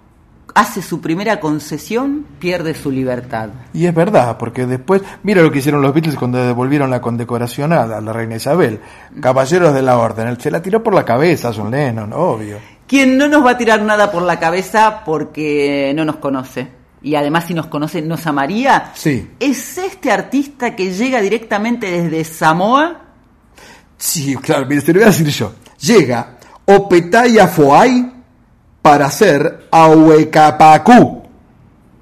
Speaker 2: hace su primera concesión, pierde su libertad.
Speaker 1: Y es verdad, porque después, mira lo que hicieron los Beatles cuando devolvieron la condecoración a la, reina Isabel. Caballeros de la Orden, se la tiró por la cabeza a John Lennon, obvio.
Speaker 2: Quien no nos va a tirar nada por la cabeza porque no nos conoce. Y además si nos conoce nos amaría.
Speaker 1: Sí.
Speaker 2: Es este artista que llega directamente desde Samoa.
Speaker 1: Sí, claro, mire, te lo voy a decir yo. Llega Opetaya Foay para hacer Ahuecapacú.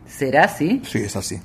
Speaker 2: ¿Será así?
Speaker 1: Sí, es así.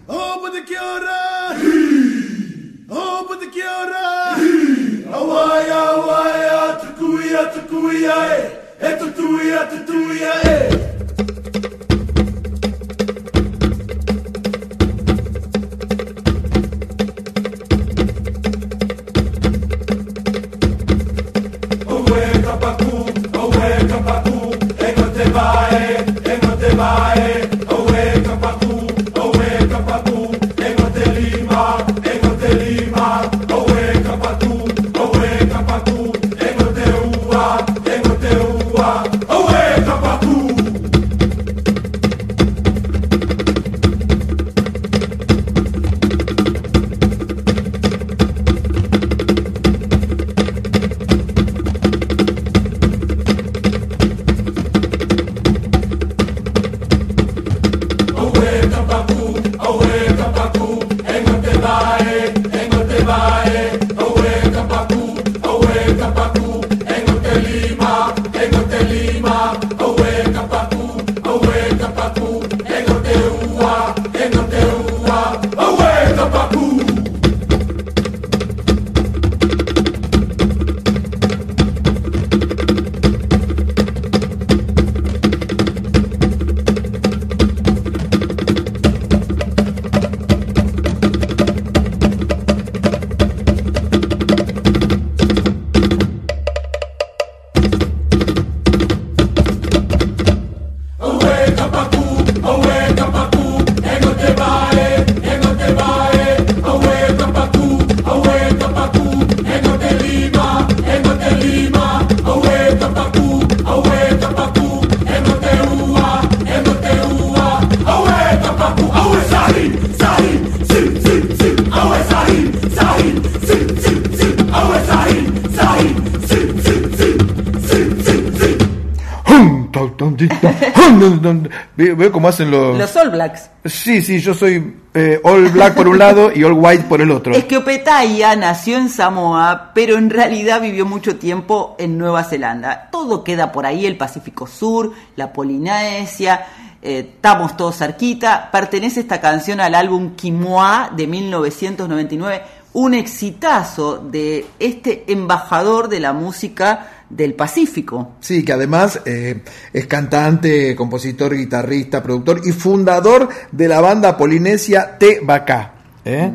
Speaker 1: Veo cómo hacen los...
Speaker 2: Los All Blacks.
Speaker 1: Sí, sí, yo soy eh, all black por un lado y all white por el otro.
Speaker 2: Es que Opetaya nació en Samoa, pero en realidad vivió mucho tiempo en Nueva Zelanda. Todo queda por ahí, el Pacífico Sur, la Polinesia, eh, estamos todos cerquita. Pertenece esta canción al álbum Kimoa de 1999, un exitazo de este embajador de la música del Pacífico.
Speaker 1: Sí, que además eh, es cantante, compositor, guitarrista, productor y fundador de la banda polinesia Te Bacá, ¿eh?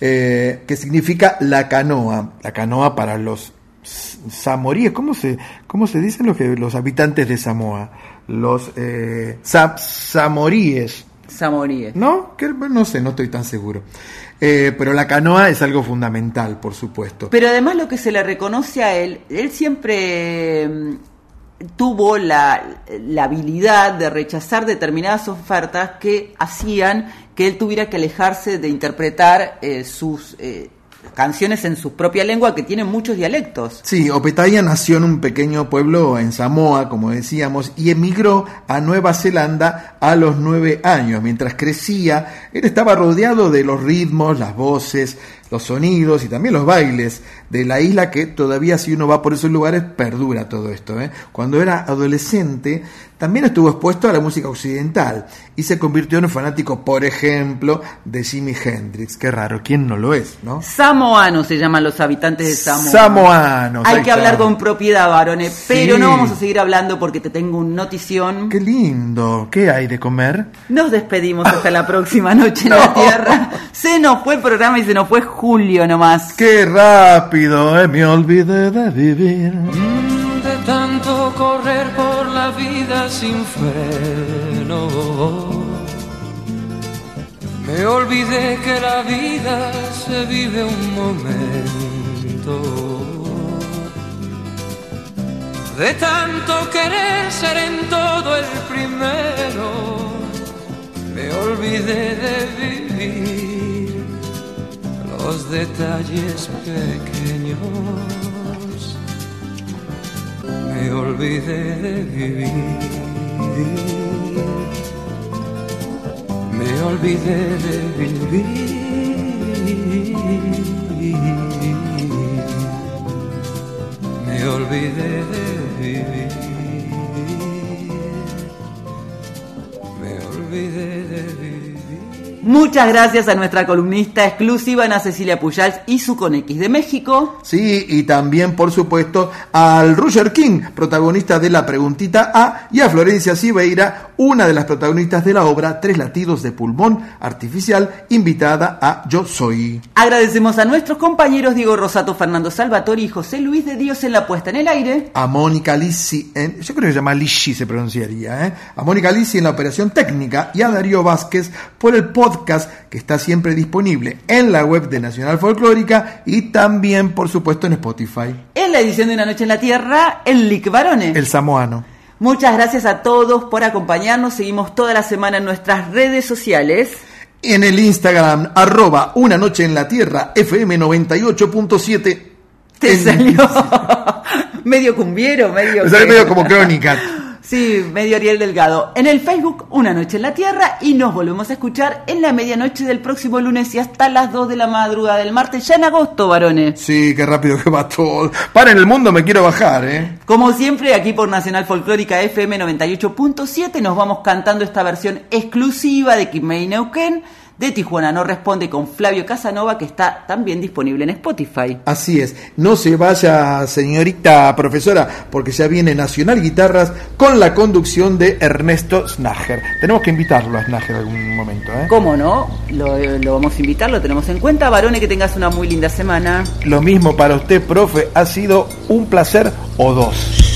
Speaker 1: Eh, que significa la canoa, la canoa para los samoríes, ¿cómo se, cómo se dicen los, que, los habitantes de Samoa? Los eh, sa- samoríes.
Speaker 2: Samoríes.
Speaker 1: ¿No? Que, no sé, no estoy tan seguro. Eh, pero la canoa es algo fundamental, por supuesto.
Speaker 2: Pero además lo que se le reconoce a él, él siempre mm, tuvo la, habilidad de rechazar determinadas ofertas que hacían que él tuviera que alejarse de interpretar eh, sus eh, canciones en su propia lengua que tienen muchos dialectos.
Speaker 1: Sí, Opetaya nació en un pequeño pueblo en Samoa, como decíamos, y emigró a Nueva Zelanda a los nueve años. Mientras crecía, él estaba rodeado de los ritmos, las voces, los sonidos y también los bailes de la isla que todavía si uno va por esos lugares perdura todo esto. ¿eh? Cuando era adolescente también estuvo expuesto a la música occidental y se convirtió en un fanático, por ejemplo, de Jimi Hendrix. Qué raro, ¿quién no lo es? ¿no?
Speaker 2: Samoanos se llaman los habitantes de Samoa.
Speaker 1: Samoanos.
Speaker 2: Hay que
Speaker 1: está.
Speaker 2: hablar con propiedad, varones, pero no vamos a seguir hablando porque te tengo un notición.
Speaker 1: Qué lindo. ¿Qué hay de comer?
Speaker 2: Nos despedimos hasta la próxima noche en la Tierra. Se nos fue el programa y se nos fue Julio nomás.
Speaker 1: Qué rápido, eh, me olvidé de vivir.
Speaker 21: De tanto correr por la vida sin freno. Me olvidé que la vida se vive un momento. De tanto querer ser en todo el primero. Me olvidé de vivir los detalles pequeños. Me olvidé de vivir. Me olvidé de vivir. Me olvidé de vivir. Me olvidé de vivir.
Speaker 2: Muchas gracias a nuestra columnista exclusiva Ana Cecilia Pujals y su con X de México.
Speaker 1: Sí, y también, por supuesto, al Roger King, protagonista de La Preguntita A, y a Florencia Siveira, una de las protagonistas de la obra Tres latidos de pulmón artificial, invitada a Yo Soy.
Speaker 2: Agradecemos a nuestros compañeros Diego Rosato, Fernando Salvatori y José Luis de Dios en la puesta en el aire.
Speaker 1: A Mónica Lissi, en- yo creo que se llama Lissi se pronunciaría, ¿eh? a Mónica Lissi en la operación técnica y a Darío Vázquez por el podcast que está siempre disponible en la web de Nacional Folclórica y también, por supuesto, en Spotify.
Speaker 2: En la edición de Una Noche en la Tierra, el Lic Barone.
Speaker 1: El samoano.
Speaker 2: Muchas gracias a todos por acompañarnos. Seguimos toda la semana en nuestras redes sociales.
Speaker 1: En el Instagram, arroba una noche en la tierra, FM 98.7.
Speaker 2: Te
Speaker 1: En-
Speaker 2: salió medio cumbiero, medio...
Speaker 1: Me
Speaker 2: que-
Speaker 1: medio como crónica.
Speaker 2: Sí, medio Ariel Delgado. En el Facebook, Una Noche en la Tierra. Y nos volvemos a escuchar en la medianoche del próximo lunes y hasta las 2 de la madrugada del martes, ya en agosto, varones.
Speaker 1: Sí, qué rápido que va todo. Para en el mundo, me quiero bajar, ¿eh?
Speaker 2: Como siempre, aquí por Nacional Folclórica FM 98.7 nos vamos cantando esta versión exclusiva de Kimei Neuquén de Tijuana No Responde con Flavio Casanova que está también disponible en Spotify.
Speaker 1: Así es. No se vaya, señorita profesora, porque ya viene Nacional Guitarras con la conducción de Ernesto Snager. Tenemos que invitarlo a Snager algún momento, ¿eh?
Speaker 2: ¿Cómo no? Lo, lo vamos a invitar, lo tenemos en cuenta. Varones, que tengas una muy linda semana.
Speaker 1: Lo mismo para usted, profe. Ha sido un placer o dos.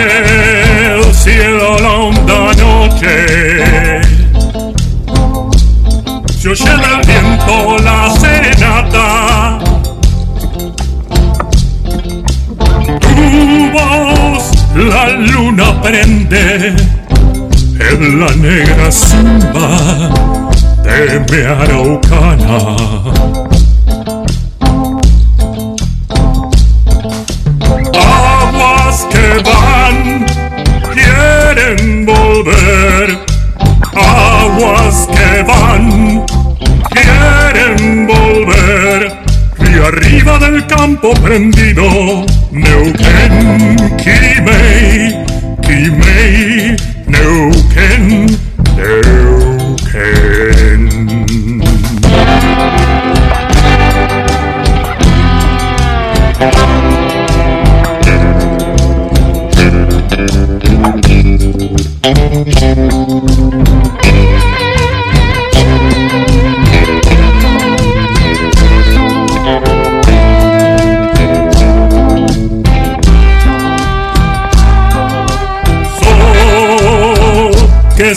Speaker 30: El cielo la honda noche Se oye del viento la serenata voz la luna prende en la negra zumba de mi araucana. Quieren volver. Aguas que van, quieren volver. Y arriba del campo prendido, Neuquén, Quimei, Quimei,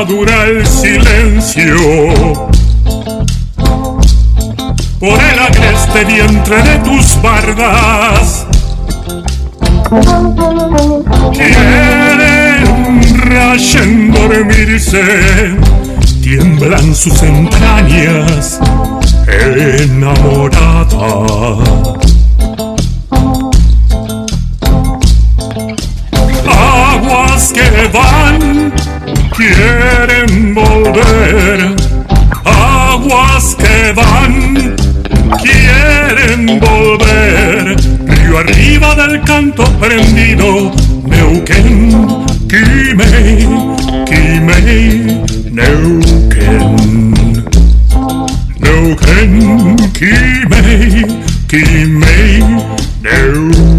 Speaker 30: Ya madura el silencio por el agreste vientre de tus bardas. Quieren rayen dormirse, tiemblan sus entrañas enamorada. Aguas que van, quieren volver. Aguas que van, quieren volver. Río arriba del canto prendido, Neuquén, Quimei, Quimei, Neuquén. Neuquén, Quimei, Quimei, Neuquén.